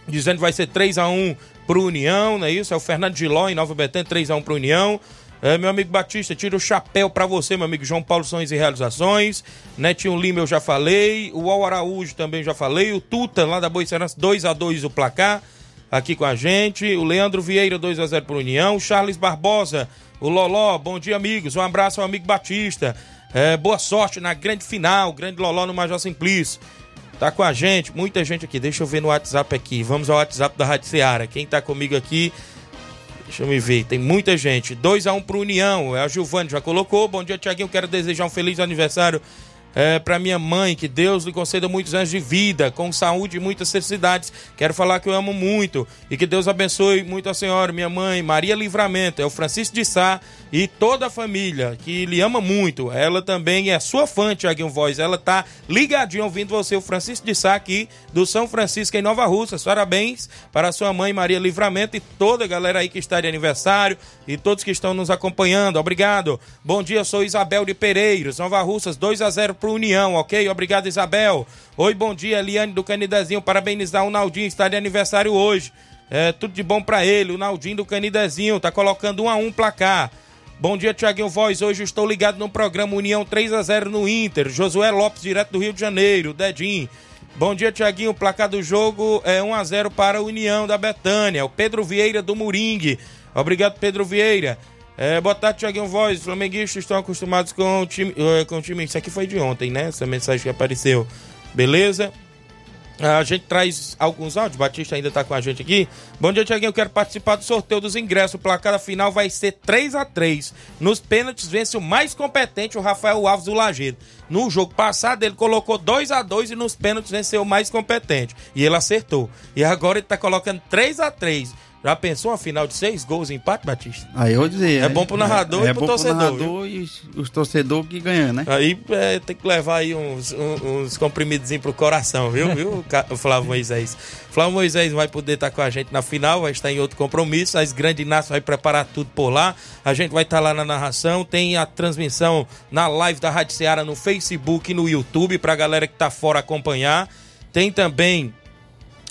dizendo que vai ser 3 a 1 pro União, não é isso? É o Fernando Giló em Nova Betânia, 3 a 1 pro União. É, meu amigo Batista, tira o chapéu pra você, meu amigo João Paulo Sões e Realizações. Netinho Lima eu já falei. O Al Araújo também já falei. O Tuta lá da Boa Serança, 2 a 2 o placar. Aqui com a gente. O Leandro Vieira, 2 a 0 pro União. Charles Barbosa, o Loló, bom dia, amigos. Um abraço ao amigo Batista. É, boa sorte na grande final. Grande Loló no Major Simplício. Tá com a gente, muita gente aqui. Deixa eu ver no WhatsApp aqui. Vamos ao WhatsApp da Rádio Seara. Quem tá comigo aqui? Deixa eu me ver. Tem muita gente. 2 a 1 pro União. É a Giovanni já colocou. Bom dia, Tiaguinho. Quero desejar um feliz aniversário é, para minha mãe, que Deus lhe conceda muitos anos de vida, com saúde e muitas felicidades. Quero falar que eu amo muito e que Deus abençoe muito a senhora, minha mãe, Maria Livramento, é o Francisco de Sá e toda a família que lhe ama muito. Ela também é sua fã, Tiaguinho Voz. Ela tá ligadinho ouvindo você, o Francisco de Sá aqui do São Francisco em Nova Russas. Parabéns para sua mãe, Maria Livramento, e toda a galera aí que está de aniversário e todos que estão nos acompanhando. Obrigado. Bom dia, sou Isabel de Pereiros, Nova Russas, 2 a 0 pro União, ok? Obrigado, Isabel. Oi, bom dia, Eliane do Canidezinho. Parabenizar o Naldinho, está de aniversário hoje. É, tudo de bom para ele. O Naldinho do Canidezinho tá colocando um a um placar. Bom dia, Tiaguinho Voz. Hoje estou ligado no programa União 3 a 0 no Inter. Josué Lopes, direto do Rio de Janeiro. Dedim. Bom dia, Tiaguinho. Placar do jogo é 1 a 0 para a União da Betânia. O Pedro Vieira do Moringue. Obrigado, Pedro Vieira. É, boa tarde, Tiaguinho Voz. Os flamenguistas estão acostumados com o time. eh, Com o time. Isso aqui foi de ontem, né? Essa mensagem que apareceu. Beleza? A gente traz alguns áudios, Batista ainda está com a gente aqui. Bom dia, Tiaguinho. Eu quero participar do sorteio dos ingressos. O placar final vai ser 3 a 3 Nos pênaltis vence o mais competente, o Rafael Alves do Lagedo. No jogo passado, ele colocou 2 a 2 e nos pênaltis venceu o mais competente. E ele acertou. E agora ele está colocando 3 a 3 já pensou uma final de seis gols em empate, Batista? Aí eu dizer. É, é bom pro narrador é, e é pro torcedor. Pro narrador e os, os torcedores que ganham, né? Aí é, tem que levar aí uns, uns, uns comprimidos pro coração, viu, <laughs> viu, o Flávio Moisés? Flávio Moisés vai poder estar com a gente na final, vai estar em outro compromisso. As Grande Inácio vai preparar tudo por lá. A gente vai estar lá na narração. Tem a transmissão na live da Rádio Ceará no Facebook e no YouTube pra galera que tá fora acompanhar. Tem também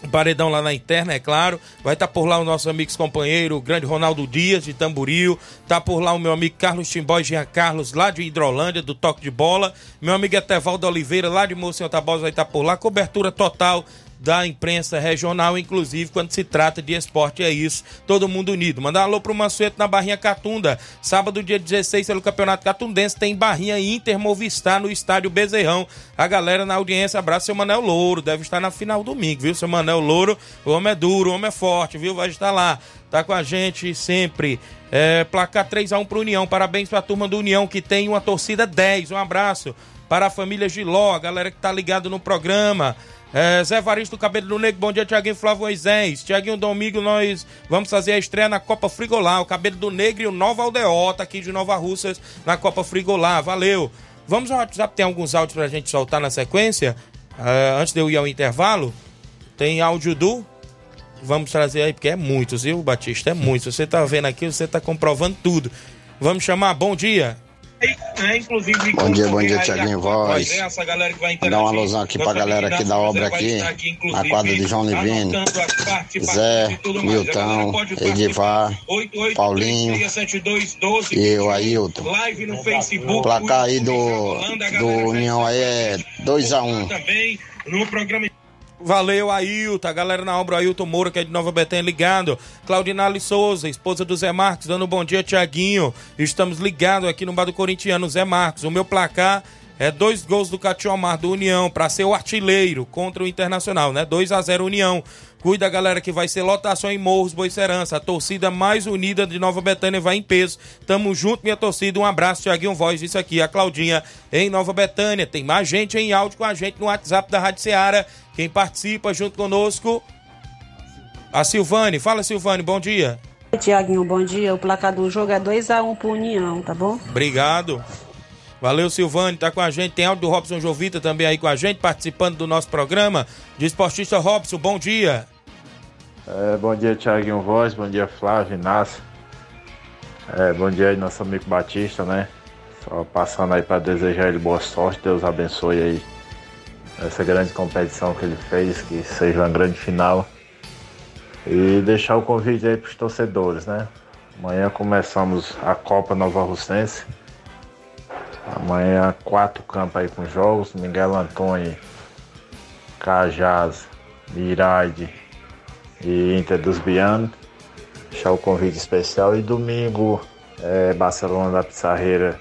Paredão lá na interna, é claro. Vai estar tá por lá o nosso amigo companheiro, o grande Ronaldo Dias, de Tamboril. Tá por lá o meu amigo Carlos Timbó Jean Carlos, lá de Hidrolândia, do Toque de Bola. Meu amigo Etevaldo Oliveira, lá de Mocinho Tabosa, vai estar tá por lá. Cobertura total da imprensa regional, inclusive quando se trata de esporte, é isso, todo mundo unido. Mandar um alô pro Mansueto na Barrinha Catunda, sábado, dia 16, pelo Campeonato Catundense, tem Barrinha Inter Movistar no Estádio Bezerrão. A galera na audiência, abraço seu Manel Louro, deve estar na final domingo, viu? Seu Manel Louro, o homem é duro, o homem é forte, viu? Vai estar lá, tá com a gente sempre. É, placar 3x1 pro União, parabéns pra turma do União que tem uma torcida 10, um abraço para a família Giló, a galera que tá ligado no programa. É, Zé Varisto Cabelo do Negro, bom dia, Tiaguinho Flávio Moisés. Tiaguinho Domingo, nós vamos fazer a estreia na Copa Frigolá. O Cabelo do Negro e o Nova Aldeota aqui de Nova Russas na Copa Frigolá. Valeu. Vamos ao WhatsApp, tem alguns áudios pra gente soltar na sequência. É, antes de eu ir ao intervalo, tem áudio do. Vamos trazer aí, porque é muitos, viu, Batista? É muitos. Você tá vendo aqui, você tá comprovando tudo. Vamos chamar, bom dia. É, inclusive, bom dia, bom dia, Tiaguinho Voz. Dá uma alusão aqui pra galera aqui da obra aqui, na quadra de João Livini, Zé, Milton, Edivar, Paulinho e eu, Ailton. O placar aí do, do União aí é 2x1. Um. Valeu, Ailton. A galera na obra, Ailton Moura, que é de Nova Betânia, ligado. Claudinale Souza, esposa do Zé Marcos, dando um bom dia, Tiaguinho. Estamos ligados aqui no bar do Corintiano, Zé Marcos. O meu placar é dois gols do Catiomar do União para ser o artilheiro contra o Internacional, né? 2 a 0 União. Cuida, galera, que vai ser lotação em Morros, Boicerança. A torcida mais unida de Nova Betânia vai em peso. Tamo junto, minha torcida. Um abraço, Tiaguinho Voz. Isso aqui, a Claudinha em Nova Betânia. Tem mais gente em áudio com a gente no WhatsApp da Rádio Ceará. Quem participa junto conosco, a Silvane. Fala, Silvane, bom dia. Tiaguinho, bom dia. O placar do jogo é 2x1 um pro União, tá bom? Obrigado. Valeu, Silvane, tá com a gente. Tem áudio do Robson Jovita também aí com a gente, participando do nosso programa. De esportista Robson, bom dia. É, bom dia, Thiaguinho Voz, bom dia, Flávio, Inácio. É, bom dia aí, nosso amigo Batista, né? Só passando aí para desejar ele boa sorte, Deus abençoe aí essa grande competição que ele fez, que seja uma grande final. E deixar o convite aí para os torcedores, né? Amanhã começamos a Copa Nova Russense. Amanhã quatro campos aí com jogos, Miguel Antônio, Cajás, Miraide e Inter dos Bianos. Deixar o convite especial e domingo é Barcelona da Pissarreira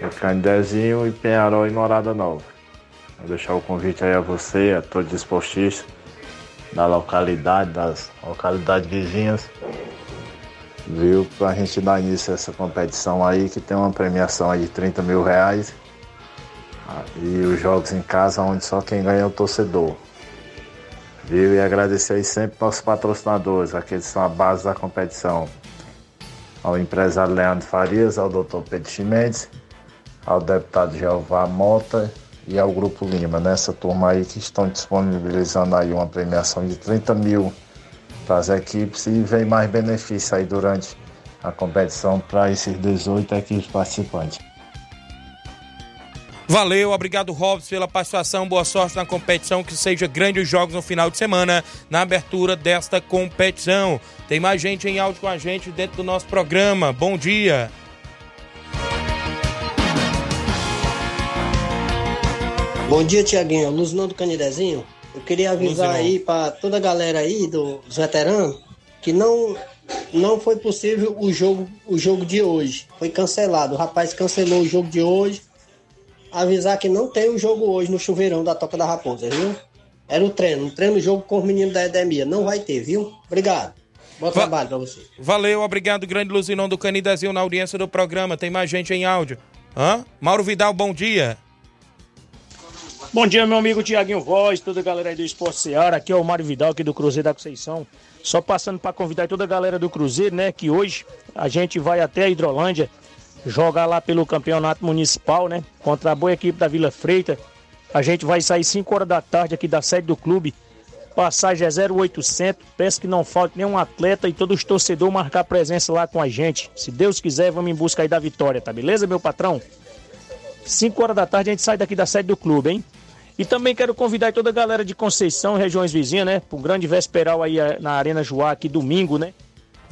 e Candezinho e Penharol e Morada Nova. Vou deixar o convite aí a você, a todos os esportistas da localidade, das localidades vizinhas viu? Pra gente dar início a essa competição aí, que tem uma premiação aí de 30 mil reais. Ah, e os jogos em casa, onde só quem ganha é o torcedor. Viu? E agradecer aí sempre nossos patrocinadores, aqueles que são a base da competição. Ao empresário Leandro Farias, ao doutor Pedro Chimenez, ao deputado Jeová Mota e ao Grupo Lima, nessa turma aí que estão disponibilizando aí uma premiação de 30 mil para as equipes e vem mais benefício aí durante a competição para esses 18 equipes participantes. Valeu, obrigado Robson pela participação, boa sorte na competição, que seja grandes jogos no final de semana, na abertura desta competição. Tem mais gente em áudio com a gente dentro do nosso programa. Bom dia. Bom dia, Tiaguinho. Luzinão do Canidezinho. Eu queria avisar aí para toda a galera aí dos veteranos que não não foi possível o jogo o jogo de hoje. Foi cancelado. O rapaz cancelou o jogo de hoje. Avisar que não tem o jogo hoje no chuveirão da Toca da Raposa, viu? era o treino. O treino jogo com os meninos da Edemia. Não vai ter, viu? Obrigado. Bom Va trabalho pra você. Valeu, obrigado, grande Luzinão do Canidezinho na audiência do programa. Tem mais gente em áudio. Hã? Mauro Vidal, bom dia. Bom dia, meu amigo Tiaguinho Voz, toda a galera aí do Esporte Seara. Aqui é o Mário Vidal, aqui do Cruzeiro da Conceição. Só passando para convidar toda a galera do Cruzeiro, né? Que hoje a gente vai até a Hidrolândia jogar lá pelo campeonato municipal, né? Contra a boa equipe da Vila Freita. A gente vai sair 5 horas da tarde aqui da sede do clube. Passagem é 0800. Peço que não falte nenhum atleta e todos os torcedores marcar presença lá com a gente. Se Deus quiser, vamos em busca aí da vitória, tá beleza, meu patrão? 5 horas da tarde a gente sai daqui da sede do clube, hein? E também quero convidar toda a galera de Conceição, regiões vizinhas, né? Para um grande vesperal aí eh, na Arena Joá, aqui domingo, né?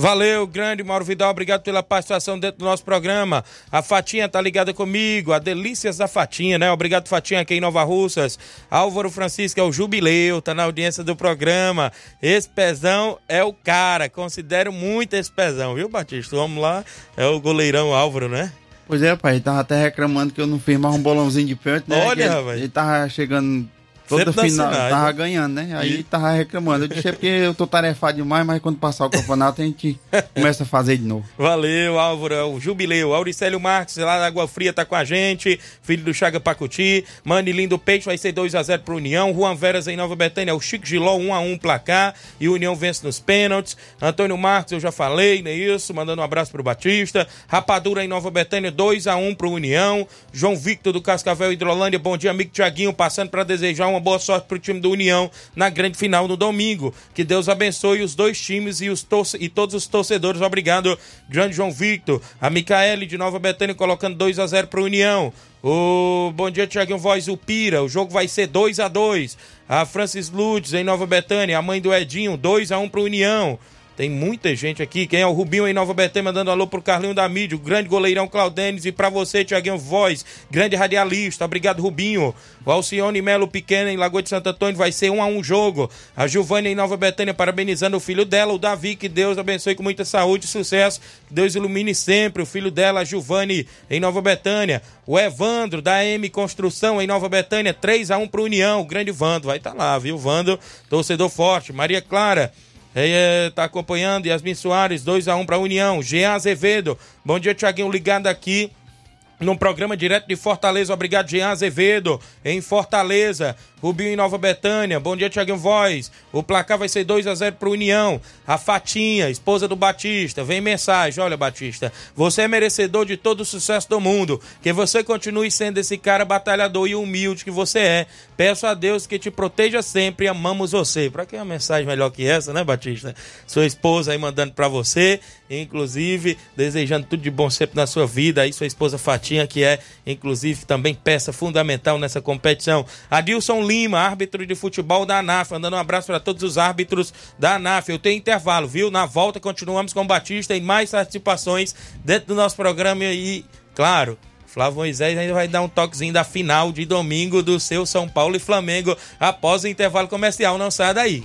Valeu, grande Mauro Vidal, obrigado pela participação dentro do nosso programa. A Fatinha tá ligada comigo, a Delícias da Fatinha, né? Obrigado, Fatinha, aqui em Nova Russas. Álvaro Francisco é o jubileu, tá na audiência do programa. Esse pezão é o cara, considero muito esse pezão, viu, Batista? Vamos lá, é o goleirão Álvaro, né? Pois é, pai, ele tava até reclamando que eu não fiz mais um bolãozinho de pênalti, né? Olha, ele, rapaz. ele tava chegando toda Sempre final, sinais, tava né? ganhando, né? Aí E- tava reclamando. Eu disse é porque eu tô tarefado demais, mas quando passar o campeonato a gente <laughs> começa a fazer de novo. Valeu, Álvaro, é o jubileu. Auricélio Marques, lá da Água Fria, tá com a gente. Filho do Chaga Pacuti. Manilin do Peixe vai ser 2x0 pro União. Juan Veras em Nova Betânia, o Chico Giló 1x1 placar. E o União vence nos pênaltis. Antônio Marques, eu já falei, não é isso? Mandando um abraço pro Batista. Rapadura em Nova Betânia, 2x1 pro União. João Victor do Cascavel Hidrolândia, bom dia, amigo Tiaguinho. Passando para desejar uma boa sorte pro time do União na grande final no domingo. Que Deus abençoe os dois times e, os torce- e todos os torcedores. Obrigado, grande João Victor. A Micaele de Nova Betânia colocando 2 a 0 pro União. O bom dia, Tiaguinho Voz, o Pira. O jogo vai ser 2 a 2 A Francis Ludes em Nova Betânia, a mãe do Edinho, 2 a 1 pro União. Tem muita gente aqui. Quem é o Rubinho em Nova Betânia mandando alô pro Carlinho da Mídia, o grande goleirão Claudênis e pra você, Tiaguinho Voz, grande radialista. Obrigado, Rubinho. O Alcione Melo Pequeno em Lagoa de Santo Antônio vai ser um a um jogo. A Giovânia em Nova Betânia parabenizando o filho dela, o Davi, que Deus abençoe com muita saúde e sucesso. Deus ilumine sempre o filho dela, a Giovanni em Nova Betânia. O Evandro da AM Construção em Nova Betânia, 3 a 1 pro União. O grande Vando vai estar lá, viu? Vando, torcedor forte. Maria Clara é, tá acompanhando. Yasmin Soares, 2x1 para a União. Jean Azevedo. Bom dia, Tiaguinho, ligado aqui. Num programa direto de Fortaleza, obrigado, Jean Azevedo, em Fortaleza. Rubinho em Nova Betânia, bom dia, Tiaguinho Voz. O placar vai ser 2 a 0 pro União. A Fatinha, esposa do Batista, vem mensagem: olha, Batista, você é merecedor de todo o sucesso do mundo. Que você continue sendo esse cara batalhador e humilde que você é. Peço a Deus que te proteja sempre. Amamos você. Pra que uma mensagem melhor que essa, né, Batista? Sua esposa aí mandando pra você, inclusive, desejando tudo de bom sempre na sua vida. Aí, sua esposa Fatinha, que é, inclusive, também peça fundamental nessa competição. Adilson Lima, árbitro de futebol da ANAF, mandando um abraço para todos os árbitros da ANAF. Eu tenho intervalo, viu? Na volta continuamos com o Batista e mais participações dentro do nosso programa e, claro, Flávio Moisés ainda vai dar um toquezinho da final de domingo do seu São Paulo e Flamengo após o intervalo comercial. Não saia daí.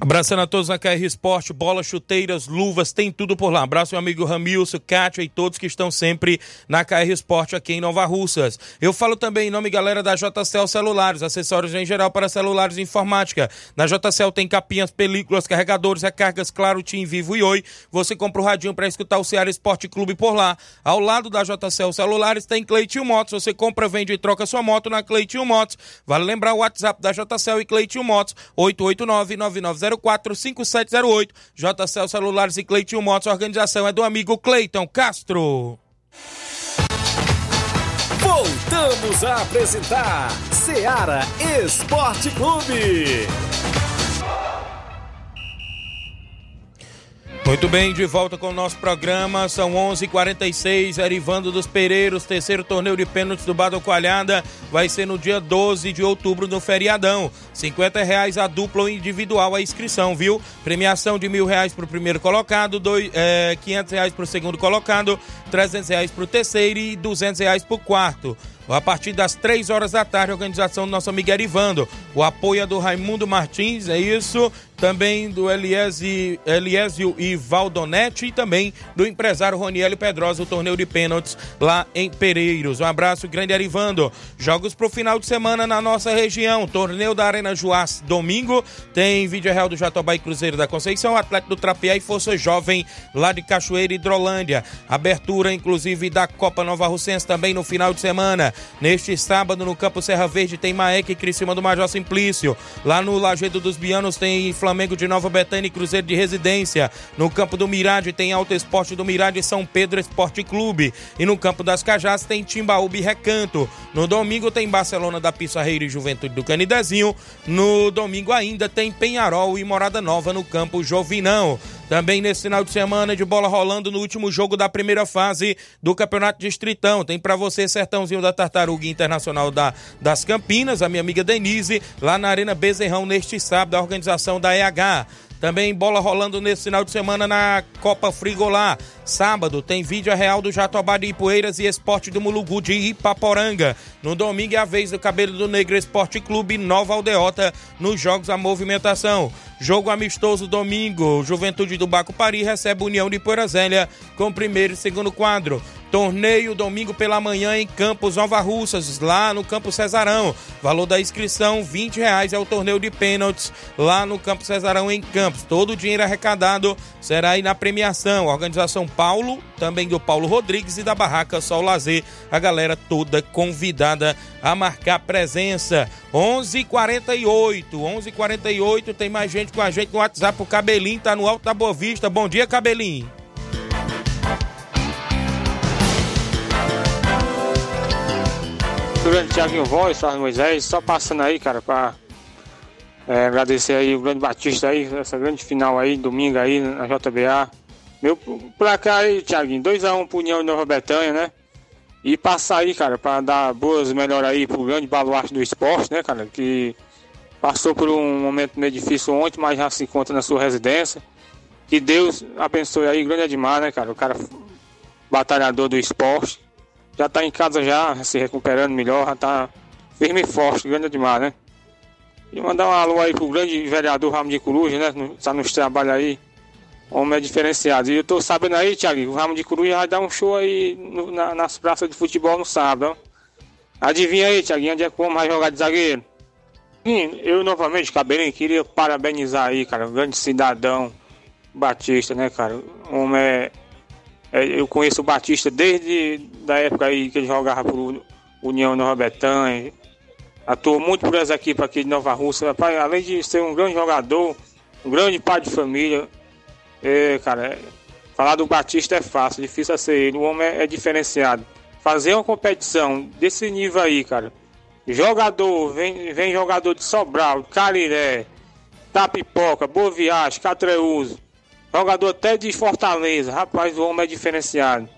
Abraçando a todos na KR Esporte, bolas, chuteiras, luvas, tem tudo por lá. Abraço meu amigo Ramilson, Kátia e todos que estão sempre na KR Esporte aqui em Nova Russas. Eu falo também em nome, galera, da JCL Celulares, acessórios em geral para celulares e informática. Na JCL tem capinhas, películas, carregadores, recargas, claro, Tim Vivo e Oi. Você compra o radinho para escutar o Ceará Esporte Clube por lá. Ao lado da JCL Celulares tem Cleitinho Motos. Você compra, vende e troca sua moto na Cleitinho Motos. Vale lembrar o WhatsApp da JCL e Cleitinho Motos, 889-9904-5708. JCL Celulares e Cleitinho Motos. A organização é do amigo Cleiton Castro. Voltamos a apresentar Seara Esporte Clube. Muito bem, de volta com o nosso programa. São 11:46. h 46 Erivando dos Pereiros, terceiro torneio de pênaltis do Bado Coalhada. Vai ser no dia 12 de outubro, no feriadão. 50 reais a dupla ou individual a inscrição, viu? Premiação de mil reais para o primeiro colocado, dois, é, 500 reais para o segundo colocado, 300 reais para o terceiro e 200 reais para o quarto. A partir das 3 horas da tarde, a organização do nosso amigo Erivando. O apoio é do Raimundo Martins, é isso também do Eliésio e Valdonetti e também do empresário Roniel Pedrosa, o torneio de pênaltis lá em Pereiros. Um abraço grande, Arivando. Jogos pro final de semana na nossa região. Torneio da Arena Juás, domingo. Tem vídeo real do Jatobá e Cruzeiro da Conceição, Atlético do Trapiá e Força Jovem lá de Cachoeira e Hidrolândia. Abertura, inclusive, da Copa Nova Russense também no final de semana. Neste sábado, no Campo Serra Verde, tem Maek e Criciúma do Major Simplício. Lá no Lajeado dos Bianos tem Flamengo Flamengo de Nova Betânia e Cruzeiro de Residência. No campo do Mirade tem Alto Esporte do Mirade e São Pedro Esporte Clube. E no campo das Cajás tem Timbaúba e Recanto. No domingo tem Barcelona da Pissarreira e Juventude do Canidezinho. No domingo ainda tem Penharol e Morada Nova no campo Jovinão. Também nesse final de semana de bola rolando no último jogo da primeira fase do Campeonato Distritão. Tem para você Sertãozinho da Tartaruga Internacional da, das Campinas, a minha amiga Denise, lá na Arena Bezerrão neste sábado, a organização da EH. Também bola rolando nesse final de semana na Copa Frigolá. Sábado tem vídeo real do Jatobá de Ipueiras e Esporte do Mulugu de Ipaporanga. No domingo é a vez do Cabelo do Negro Esporte Clube Nova Aldeota nos Jogos a Movimentação. Jogo amistoso domingo. Juventude do Baco Pari recebe União de Poeirazélia com primeiro e segundo quadro. Torneio domingo pela manhã em Campos Nova Russas, lá no Campo Cesarão. Valor da inscrição: 20 reais é o torneio de pênaltis lá no Campo Cesarão em Campos. Todo o dinheiro arrecadado será aí na premiação. organização Paulo, também do Paulo Rodrigues e da Barraca Sol Lazer. A galera toda convidada a marcar presença. 11:48, 11:48 tem mais gente com a gente no WhatsApp. O Cabelinho tá no Alto da Boa Vista. Bom dia, Cabelinho. grande Tiaguinho Voz, Sarno Moisés, só passando aí, cara, pra é, agradecer aí o grande Batista aí, essa grande final aí, domingo aí na JBA. Meu placar aí, Tiaguinho, 2x1 um pro União de Nova Betânia, né? E passar aí, cara, pra dar boas melhoras aí pro grande baluarte do esporte, né, cara? Que passou por um momento meio difícil ontem, mas já se encontra na sua residência. Que Deus abençoe aí, grande Edmar, né, cara? O cara batalhador do esporte já tá em casa já, se recuperando melhor, já tá firme e forte, grande demais, né? E mandar um alô aí pro grande vereador Ramo de Coruja, né? Tá nos trabalhos aí. Homem é diferenciado. E eu tô sabendo aí, Thiago, o Ramo de Coruja vai dar um show aí no, na, nas praças de futebol no sábado. Adivinha aí, Thiago, onde é que vai jogar de zagueiro? Sim, eu novamente, Cabelinho, queria parabenizar aí, cara, o grande cidadão Batista, né, cara? O homem é é, eu conheço o Batista desde da época aí que ele jogava por União Nova Betânia. Atuou muito por essa equipe aqui de Nova Rússia. além de ser um grande jogador, um grande pai de família, é, cara, é, falar do Batista é fácil, difícil é ser ele. O homem é, é diferenciado. Fazer uma competição desse nível aí, cara. Jogador, vem, vem jogador de Sobral, Cariré, Tapipoca, Boa Viagem, Catreuso Jogador até de Fortaleza. Rapaz, o homem é diferenciado.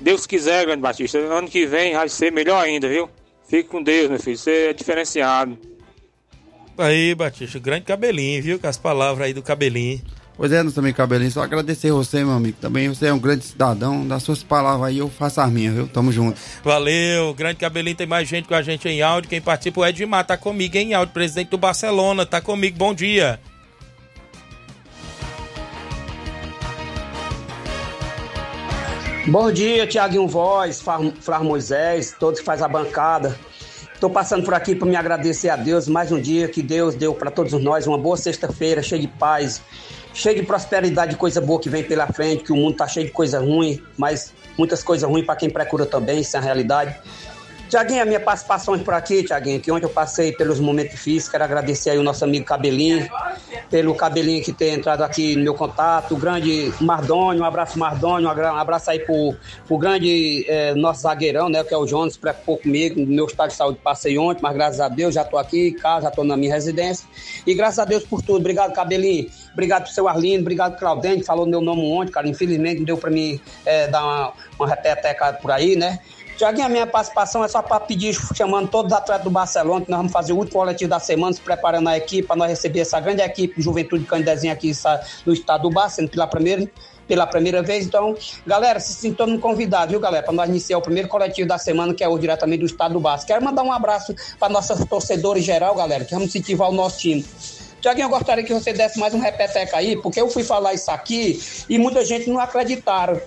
Deus quiser, Grande Batista. Ano que vem vai ser melhor ainda, viu? Fique com Deus, meu filho. Você é diferenciado. Aí, Batista, grande cabelinho, viu? Com as palavras aí do cabelinho. Pois é, nós também, cabelinho. Só agradecer você, meu amigo. Também você é um grande cidadão. Das suas palavras aí, eu faço as minhas, viu? Tamo junto. Valeu, grande cabelinho. Tem mais gente com a gente em áudio. Quem participa é o Edmar, tá comigo em áudio. Presidente do Barcelona, tá comigo. Bom dia. Bom dia, Tiaguinho Voz, Flávio Moisés, todos que faz a bancada. Estou passando por aqui para me agradecer a Deus mais um dia que Deus deu para todos nós uma boa sexta-feira, cheia de paz, cheia de prosperidade, coisa boa que vem pela frente, que o mundo está cheio de coisa ruim, mas muitas coisas ruins para quem procura também, isso é a realidade. Tiaguinho, a minha participação por aqui, Tiaguinho, que ontem eu passei pelos momentos difíceis, quero agradecer aí o nosso amigo Cabelinho, pelo cabelinho que tem entrado aqui no meu contato, o grande Mardônio, um abraço Mardônio, um abraço aí pro, pro grande é, nosso zagueirão, né, que é o Jones, preocupou comigo, meu estado de saúde passei ontem, mas graças a Deus já tô aqui em casa, já tô na minha residência, e graças a Deus por tudo, obrigado cabelinho, obrigado pro seu Arlindo, obrigado Claudente, falou meu nome ontem, cara, infelizmente não deu pra mim é, dar uma, uma repeteca por aí, né, Tiaguinho, a minha participação é só para pedir, chamando todos os atletas do Barcelona, que nós vamos fazer o último coletivo da semana, se preparando a equipe para nós receber essa grande equipe de Juventude Candezinha aqui no estado do Bar, sendo pela primeira, pela primeira vez. Então, galera, se sintam convidados, viu, galera, para nós iniciar o primeiro coletivo da semana, que é o diretamente do estado do Bar. Quero mandar um abraço para nossos torcedores geral, galera, que vamos incentivar o nosso time. Tiaguinho, eu gostaria que você desse mais um repeteca aí, porque eu fui falar isso aqui e muita gente não acreditaram.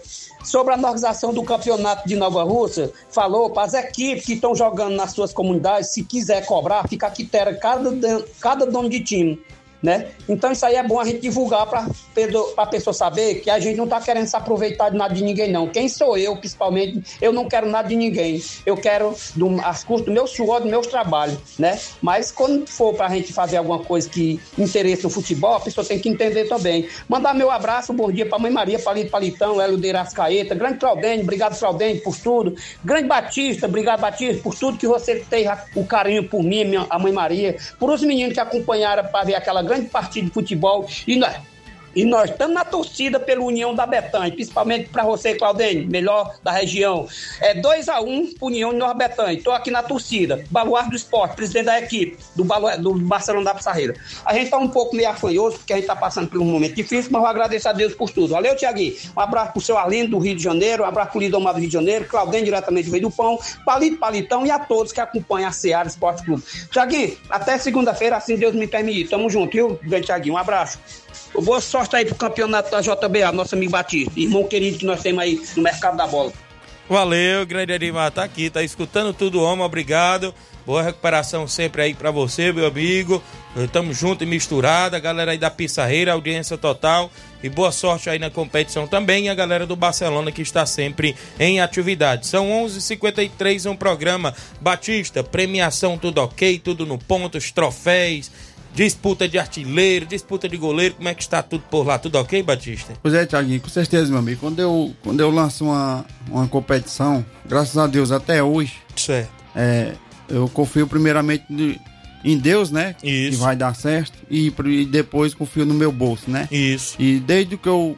Sobre a organização do campeonato de Nova Rússia, falou para as equipes que estão jogando nas suas comunidades, se quiser cobrar, fica aqui terra cada, cada dono de time né? Então isso aí é bom a gente divulgar para a pessoa saber que a gente não está querendo se aproveitar de nada de ninguém, não. Quem sou eu, principalmente, eu não quero nada de ninguém. Eu quero do, as custas do meu suor, do meu trabalho, né? Mas quando for para a gente fazer alguma coisa que interessa o futebol, a pessoa tem que entender também. Mandar meu abraço, bom dia para Mãe Maria, Palito Palitão, Hélio de Irascaeta, grande Claudene, obrigado Claudene por tudo. Grande Batista, obrigado Batista por tudo que você tem o carinho por mim, a Mãe Maria, por os meninos que acompanharam para ver aquela grande partida de futebol e nós, e nós estamos na torcida pela União da Betânia, principalmente para você, Claudene, melhor da região. É 2 a 1 um, União de Nova Betânia. Estou aqui na torcida. Baluar do Esporte, presidente da equipe do, Balu... do Barcelona da Pissarreira. A gente está um pouco meio afanhoso, porque a gente está passando por um momento difícil, mas eu agradeço a Deus por tudo. Valeu, Tiaguinho. Um abraço para o seu Arlindo, do Rio de Janeiro, um abraço para o Lidomar do Rio de Janeiro, Claudene, diretamente do do Pão, Palito Palitão e a todos que acompanham a Seara Esporte Clube. Tiaguinho, até segunda-feira, assim Deus me permitir. Tamo junto, viu, Tiaguinho? Um abraço. Boa sorte aí pro campeonato da JBA, nosso amigo Batista, irmão querido que nós temos aí no mercado da bola. Valeu, grande Edmar, tá aqui, tá escutando tudo, homem, obrigado. Boa recuperação sempre aí para você, meu amigo. Estamos junto e misturado. A galera aí da Pissarreira, audiência total. E boa sorte aí na competição também. E a galera do Barcelona que está sempre em atividade. São 11:53 h 53 um programa Batista. Premiação tudo ok, tudo no ponto, os troféus disputa de artilheiro, disputa de goleiro, como é que está tudo por lá? Tudo ok, Batista? Pois é, Thiaguinho, com certeza, meu amigo. Quando eu, quando eu lanço uma, uma competição, graças a Deus, até hoje, certo. É, eu confio primeiramente em Deus, né? Isso. Que vai dar certo. E, e depois confio no meu bolso, né? Isso. E desde que eu,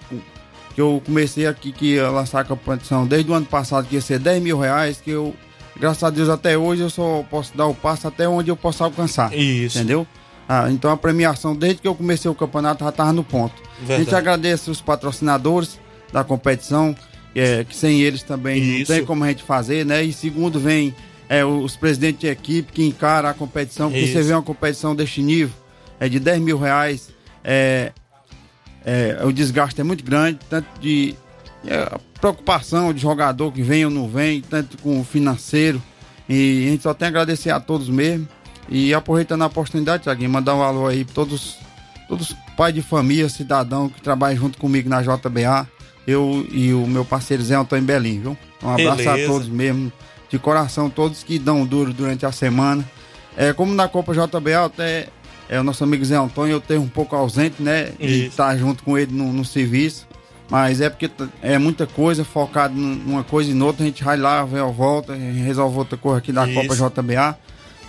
que eu comecei aqui que ia lançar a competição, desde o ano passado, que ia ser 10 mil reais, que eu, graças a Deus, até hoje eu só posso dar o passo até onde eu posso alcançar. Isso. Entendeu? Ah, então a premiação, desde que eu comecei o campeonato, já estava no ponto. Verdade. A gente agradece os patrocinadores da competição, é, que sem eles também Isso. não tem como a gente fazer, né? E segundo vem é, os presidentes de equipe que encaram a competição, porque Isso. você vê uma competição deste nível, é de 10 mil reais, é, é, o desgaste é muito grande, tanto de é, preocupação de jogador que vem ou não vem, tanto com o financeiro. E a gente só tem a agradecer a todos mesmo. E aproveitando a oportunidade, Tiaguinho, mandar um alô aí para todos, todos pais de família, cidadão que trabalham junto comigo na JBA. Eu e o meu parceiro Zé Antônio Belim, viu? Um abraço Beleza. a todos mesmo, de coração, todos que dão duro durante a semana. É, como na Copa JBA, até é, o nosso amigo Zé Antônio, eu tenho um pouco ausente, né? De estar junto com ele no, no serviço. Mas é porque é muita coisa, focado numa coisa e noutra, a gente vai lá, vem volta, resolve outra coisa aqui da Isso. Copa JBA.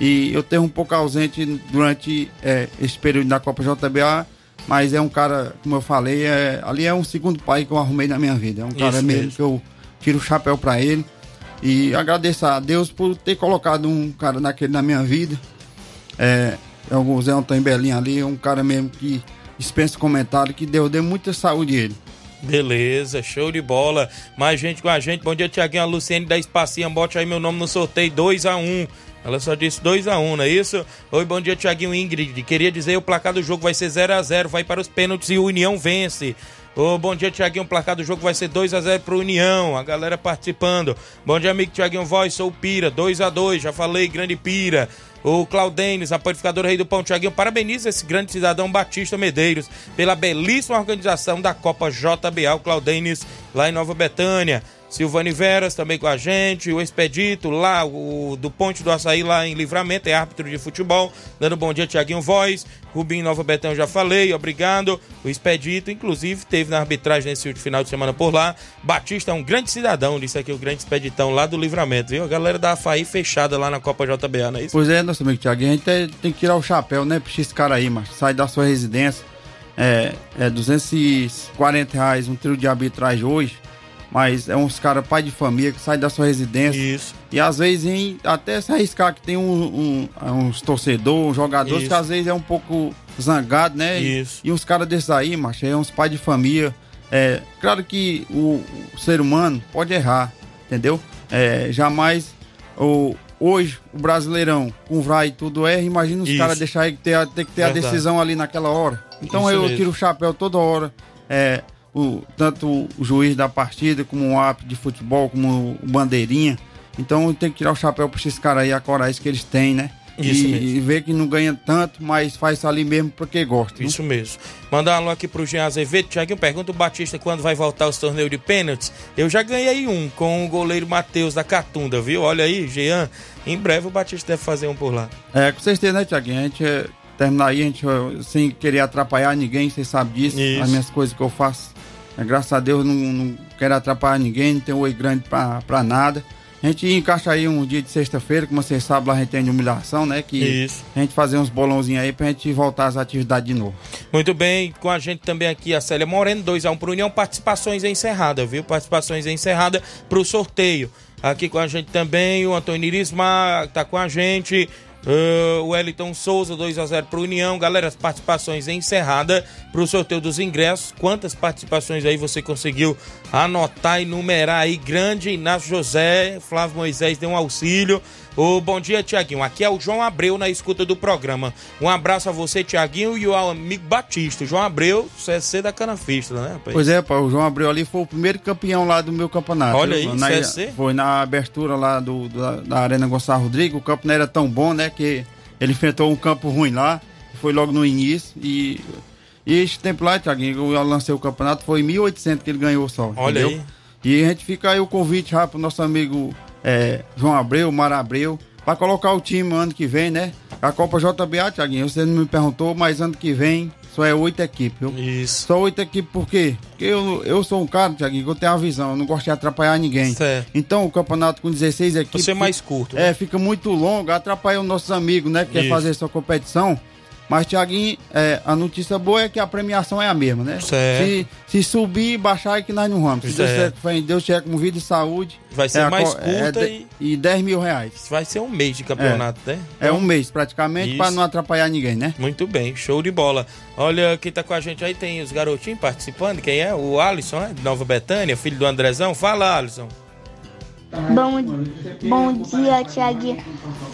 E eu tenho um pouco ausente durante é, esse período da Copa JBA, mas é um cara, como eu falei, é, ali é um segundo pai que eu arrumei na minha vida. É um cara mesmo, mesmo que eu tiro o chapéu para ele. E agradeço a Deus por ter colocado um cara daquele na minha vida. É, é o Zé Antônio Belinha ali, é um cara mesmo que dispensa comentário, que Deus dê muita saúde a ele. Beleza, show de bola. Mais gente com a gente. Bom dia, Tiaguinho. A Luciene da Espacinha. Bote aí meu nome no sorteio 2 a 1 um. Ela só disse 2x1, um, não é isso? Oi, bom dia, Tiaguinho Ingrid. Queria dizer o placar do jogo vai ser 0x0, vai para os pênaltis e o União vence. Ô, bom dia, Tiaguinho. O placar do jogo vai ser 2x0 pro União. A galera participando. Bom dia, amigo Tiaguinho Voz. Sou o Pira. 2x2. Já falei, grande Pira. O Claudênis, a panificadora Rei do Pão Tiaguinho, parabeniza esse grande cidadão Batista Medeiros pela belíssima organização da Copa JBA, o Claudênis, lá em Nova Betânia. Silvane Veras também com a gente, o Expedito lá, o do Ponte do Açaí lá em Livramento, é árbitro de futebol, dando bom dia, Tiaguinho Voz, Rubinho Nova Betão já falei, obrigado, o Expedito, inclusive, teve na arbitragem nesse último final de semana por lá, Batista é um grande cidadão, disse aqui o grande Expeditão lá do Livramento, viu? A galera da AFAI fechada lá na Copa JBA, não é isso? Pois é, nosso amigo Tiaguinho, a gente tem, que tirar o chapéu, né, pra esse cara aí, mas sai da sua residência, é, é 240 reais um trio de arbitragem hoje, mas é uns caras pai de família que sai da sua residência. Isso. E às vezes em, até se arriscar que tem um, um, uns torcedores, um jogadores que às vezes é um pouco zangado, né? Isso. E, e uns caras desses aí, macho, é uns pais de família. É, claro que o, o ser humano pode errar, entendeu? É, jamais o, hoje o brasileirão com VRA e tudo erra, imagina os caras deixarem ter, ter que ter Verdade. a decisão ali naquela hora. Então Isso eu mesmo. tiro o chapéu toda hora. É, o, tanto o juiz da partida, como o árbitro de futebol, como o bandeirinha. Então tem que tirar o chapéu para esses caras aí, a coragem que eles têm, né? Isso e, mesmo. e ver que não ganha tanto, mas faz ali mesmo porque gosta. Isso mesmo. Mandar um alô aqui pro Jean Azevedo. Tiaguinho, pergunta o Batista quando vai voltar os torneios de pênaltis. Eu já ganhei um com o goleiro Matheus da Catunda, viu? Olha aí, Jean. Em breve o Batista deve fazer um por lá. É, com certeza, né, Tiaguinho? A gente é, terminar aí, a gente sem querer atrapalhar ninguém, você sabe disso. Isso. As minhas coisas que eu faço. É, graças a Deus não, não quero atrapalhar ninguém, não tem oi grande pra, pra nada. A gente encaixa aí um dia de sexta-feira, como vocês sabem, lá a gente tem de humilhação, né? Que Isso. a gente fazer uns bolãozinhos aí pra gente voltar às atividades de novo. Muito bem, com a gente também aqui a Célia Moreno, 2x1 um pro União, participações encerradas, viu? Participações encerradas pro sorteio. Aqui com a gente também o Antônio Irismar, tá com a gente. Uh, o Wellington Souza, 2x0 para União. Galera, as participações encerrada para o sorteio dos ingressos. Quantas participações aí você conseguiu anotar e numerar aí? Grande Inácio José, Flávio Moisés deu um auxílio. Ô, bom dia, Tiaguinho. Aqui é o João Abreu na escuta do programa. Um abraço a você, Tiaguinho, e ao amigo Batista. João Abreu, CSC da Canafista, né, rapaz? Pois é, o João Abreu ali foi o primeiro campeão lá do meu campeonato. Olha aí, na, CSC? Foi na abertura lá do, da, da Arena Gonçalo Rodrigo. O campo não era tão bom, né? Que ele enfrentou um campo ruim lá. Foi logo no início. E, e esse tempo lá, Tiaguinho, eu lancei o campeonato, foi 1.800 que ele ganhou só. Olha entendeu? aí. E a gente fica aí o convite já pro nosso amigo é, João Abreu, Mar Abreu, para colocar o time ano que vem, né? A Copa JBA, Tiaguinho, você não me perguntou, mas ano que vem só é oito equipes, viu? Isso. Só oito equipes, por quê? Porque eu, eu sou um cara, Tiaguinho, que eu tenho a visão, eu não gosto de atrapalhar ninguém. Certo. Então o campeonato com 16 equipes. Você é mais curto. É, fica muito longo, atrapalha os nossos amigos, né? Que quer fazer sua competição. Mas, Tiaguinho, é, a notícia boa é que a premiação é a mesma, né? Certo. Se, se subir e baixar é que nós não vamos. Se Deus, Certo. em Deus tiver com vida e saúde. Vai ser é a mais é curta de- e- e 10 mil reais. Vai ser um mês de campeonato, né? É um mês praticamente, para não atrapalhar ninguém, né? Muito bem, show de bola. Olha, quem tá com a gente aí tem os garotinhos participando. Quem é? O Alisson, é? De Nova Betânia, filho do Andrezão. Fala, Alisson. Bom, bom dia, Tiaguinho.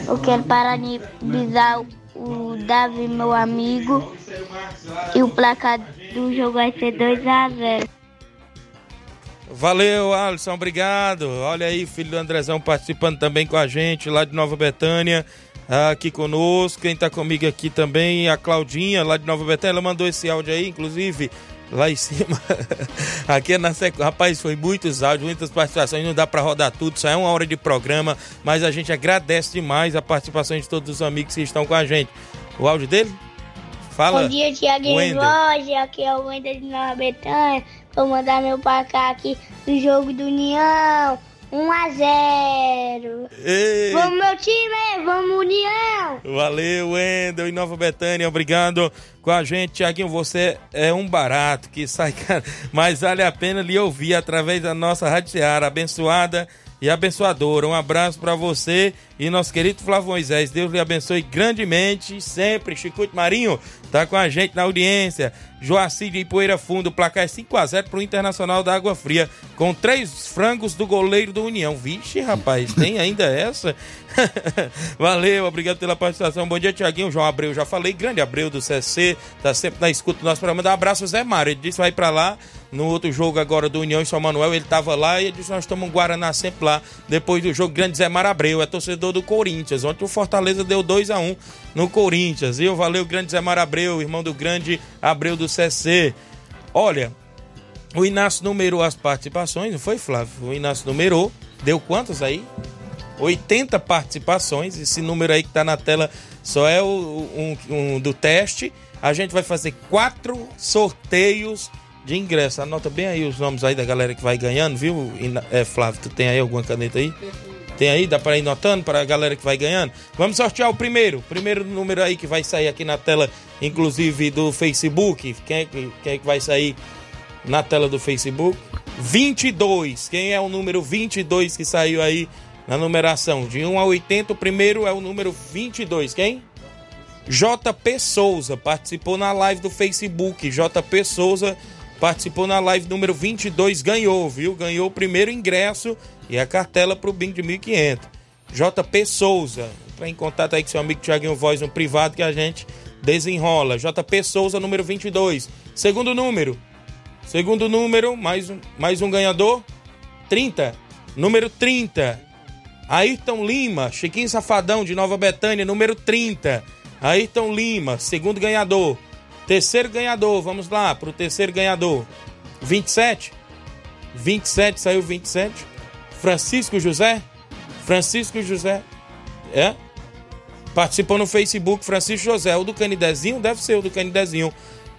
Eu quero parabenizar o- o Davi, meu amigo. E o placar do jogo vai ser 2x0. Valeu, Alisson, obrigado. Olha aí, filho do Andrezão participando também com a gente lá de Nova Betânia, aqui conosco. Quem tá comigo aqui também, a Claudinha, lá de Nova Betânia, ela mandou esse áudio aí, inclusive, lá em cima. <laughs> aqui é na sequência. Rapaz, foi muitos áudios, muitas participações, não dá pra rodar tudo, só é uma hora de programa, mas a gente agradece demais a participação de todos os amigos que estão com a gente. O áudio dele? Fala. Bom dia, Wender. Jorge. Aqui é o Wender de Nova Betânia. Vou mandar meu placar aqui do jogo do União. 1x0. Ei. Vamos, meu time! Vamos, União! Valeu, Wendel, em Nova Betânia, obrigado com a gente. Tiaguinho, você é um barato que sai, mas vale a pena lhe ouvir através da nossa Rádio Seara, abençoada e abençoadora. Um abraço para você e nosso querido Flávio Moisés. Deus lhe abençoe grandemente, sempre. Chicote Marinho tá com a gente na audiência. Joacir de Poeira Fundo, placar é 5x0 pro Internacional da Água Fria, com três frangos do goleiro do União. Vixe, rapaz, tem ainda essa? <laughs> Valeu, obrigado pela participação. Bom dia, Tiaguinho. João Abreu, já falei. Grande Abreu do CSC, tá sempre na escuta do nosso programa. Dá um abraço, Zé Mário. Ele disse vai pra lá. No outro jogo agora do União em São Manuel, ele tava lá e disse: Nós estamos um Guaraná sempre lá. Depois do jogo, grande Zé Mário Abreu, é torcedor do Corinthians. Ontem o Fortaleza deu 2 a 1 no Corinthians, viu? Valeu, grande Zé Mário Abreu, irmão do grande Abreu do CSC. Olha, O Inácio numerou as participações, não foi, Flávio? O Inácio numerou. Deu quantas aí? 80 participações. Esse número aí que tá na tela só é o, um, um do teste. A gente vai fazer quatro sorteios de ingresso. Anota bem aí os nomes aí da galera que vai ganhando, viu, é, Flávio? Tu tem aí alguma caneta aí? Tem aí? Dá para ir notando para a galera que vai ganhando? Vamos sortear o primeiro. Primeiro número aí que vai sair aqui na tela, inclusive do Facebook. Quem é que, quem é que vai sair na tela do Facebook? 22. Quem é o número 22 que saiu aí na numeração? De 1 a 80, o primeiro é o número 22. Quem? JP Souza participou na live do Facebook. JP Souza participou na live número 22, ganhou, viu? Ganhou o primeiro ingresso e a cartela para o BIM de 1.500. JP Souza, para em contato aí com seu amigo Tiaguinho Voz no privado que a gente desenrola. JP Souza, número 22. Segundo número. Segundo número, mais um, mais um ganhador. 30. Número 30. Ayrton Lima, Chiquinho Safadão de Nova Betânia, número 30. Ayrton Lima, segundo ganhador. Terceiro ganhador, vamos lá para o terceiro ganhador. 27. 27, saiu 27. Francisco José. Francisco José. É? Participou no Facebook, Francisco José. O do Canidezinho deve ser o do Canidezinho.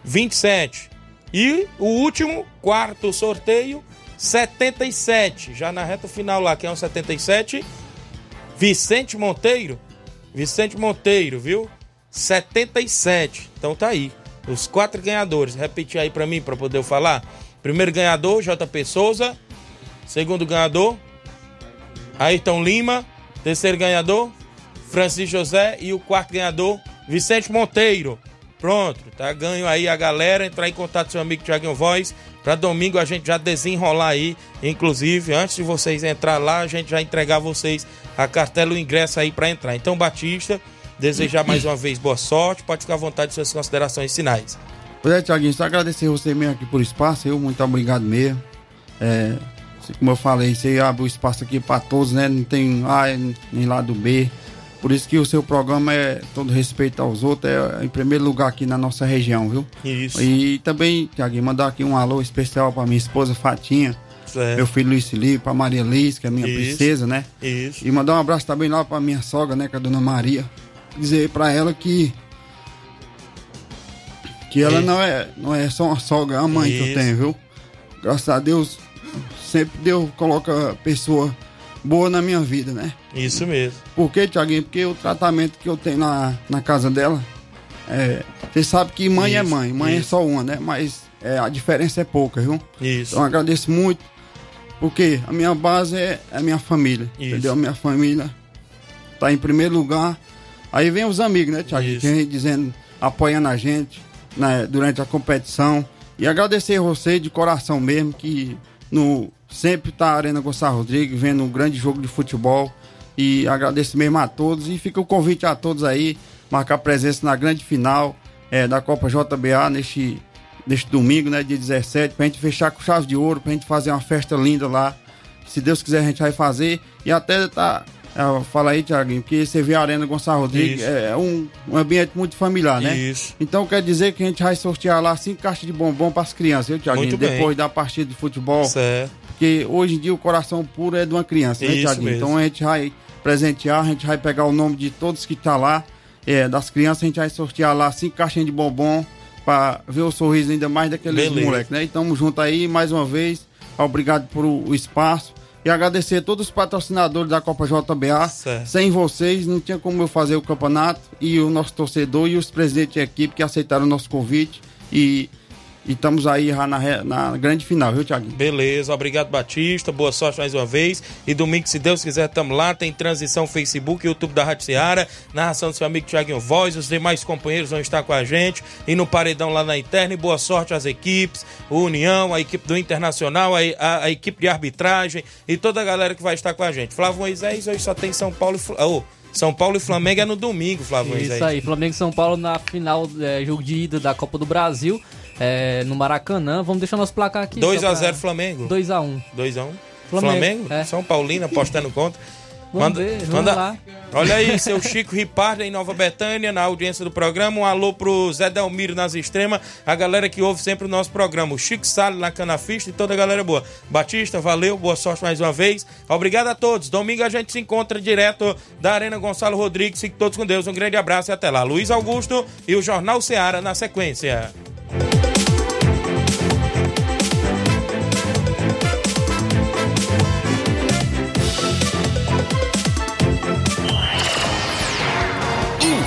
27. E o último, quarto sorteio, 77. Já na reta final lá, que é um 77. Vicente Monteiro. Vicente Monteiro, viu? 77. Então tá aí. Os quatro ganhadores. Repetir aí para mim para poder falar. Primeiro ganhador, JP Souza. Segundo ganhador, Ayrton Lima. Terceiro ganhador, Francisco José. E o quarto ganhador, Vicente Monteiro. Pronto, tá ganho aí a galera. Entrar em contato com seu amigo Thiago Voz. Para domingo a gente já desenrolar aí. Inclusive, antes de vocês entrar lá, a gente já entregar vocês a cartela, o ingresso aí para entrar. Então, Batista Desejar mais uma vez boa sorte. Pode ficar à vontade de suas considerações finais. Pois é, Tiaguinho, só agradecer você mesmo aqui por espaço. Eu, muito obrigado mesmo. É, como eu falei, você abre o espaço aqui para todos, né? Não tem A nem lado B. Por isso que o seu programa é todo respeito aos outros, é em primeiro lugar aqui na nossa região, viu? Isso. E também, Tiaguinho, mandar aqui um alô especial para minha esposa Fatinha. Certo. Meu filho Luiz Felipe, pra Maria Liz, que é minha Isso. princesa, né? Isso. E mandar um abraço também lá pra minha sogra, né? Que é a dona Maria dizer para ela que que ela não é não é só uma sogra, é a mãe Isso. que eu tenho, viu? Graças a Deus sempre Deus coloca pessoa boa na minha vida, né? Isso mesmo. Por quê, Tiaguinho? Porque o tratamento que eu tenho na, na casa dela, é, você sabe que mãe é Isso. é mãe, mãe Isso. é só uma, né? Mas é, a diferença é pouca, viu? Isso. Então agradeço muito, porque a minha base é, é a minha família, Isso. entendeu? A minha família tá em primeiro lugar Aí vem os amigos, né, Tiago? Dizendo, apoiando a gente né, durante a competição. E agradecer a você de coração mesmo, que no, sempre tá a Arena Gonçalo Rodrigues vendo um grande jogo de futebol. E agradeço mesmo a todos. E fica o convite a todos aí, marcar presença na grande final é, da Copa JBA neste, neste domingo, né, dia 17, pra gente fechar com chave de ouro, pra gente fazer uma festa linda lá. Se Deus quiser, a gente vai fazer. E até tá fala aí, Tiaguinho, que você vê a Arena Gonçalo Rodrigues, Isso. é um, um ambiente muito familiar, né? Isso. Então quer dizer que a gente vai sortear lá cinco caixas de bombom para as crianças, viu, Tiaguinho? Depois da partida de futebol. Certo. Porque hoje em dia o coração puro é de uma criança, né, Tiaguinho? Então a gente vai presentear, a gente vai pegar o nome de todos que tá lá, é, das crianças, a gente vai sortear lá cinco caixinhas de bombom para ver o sorriso ainda mais daqueles moleques, né? Então junto aí, mais uma vez, obrigado por o espaço. E agradecer a todos os patrocinadores da Copa JBA. Certo. Sem vocês, não tinha como eu fazer o campeonato. E o nosso torcedor e os presidentes de equipe que aceitaram o nosso convite. E e estamos aí já na, na grande final, viu, Thiago? Beleza, obrigado, Batista. Boa sorte mais uma vez. E domingo, se Deus quiser, estamos lá. Tem transição Facebook, YouTube da Rádio Seara, narração do seu amigo Thiaguinho Voz. Os demais companheiros vão estar com a gente. E no paredão lá na interna. E boa sorte às equipes, o União, a equipe do Internacional, a, a, a, equipe de arbitragem e toda a galera que vai estar com a gente. Flávio Moisés, hoje só tem São Paulo e. Oh, são Paulo e Flamengo é no domingo, Flávio Isso. Isso aí, Flamengo e São Paulo na final, é, jogo de ida da Copa do Brasil é, no Maracanã. Vamos deixar nosso placar aqui. 2x0 Flamengo. 2x1. 2x1. Flamengo? Flamengo? É. São Paulino apostando contra. Vamos manda, ver, manda, lá. Olha aí, <laughs> seu Chico Ripardo em Nova Betânia, na audiência do programa. Um alô pro Zé Delmiro nas extremas, a galera que ouve sempre o nosso programa. O Chico Salles na Canafista e toda a galera boa. Batista, valeu, boa sorte mais uma vez. Obrigado a todos. Domingo a gente se encontra direto da Arena Gonçalo Rodrigues. Fique todos com Deus. Um grande abraço e até lá. Luiz Augusto e o Jornal Seara na sequência.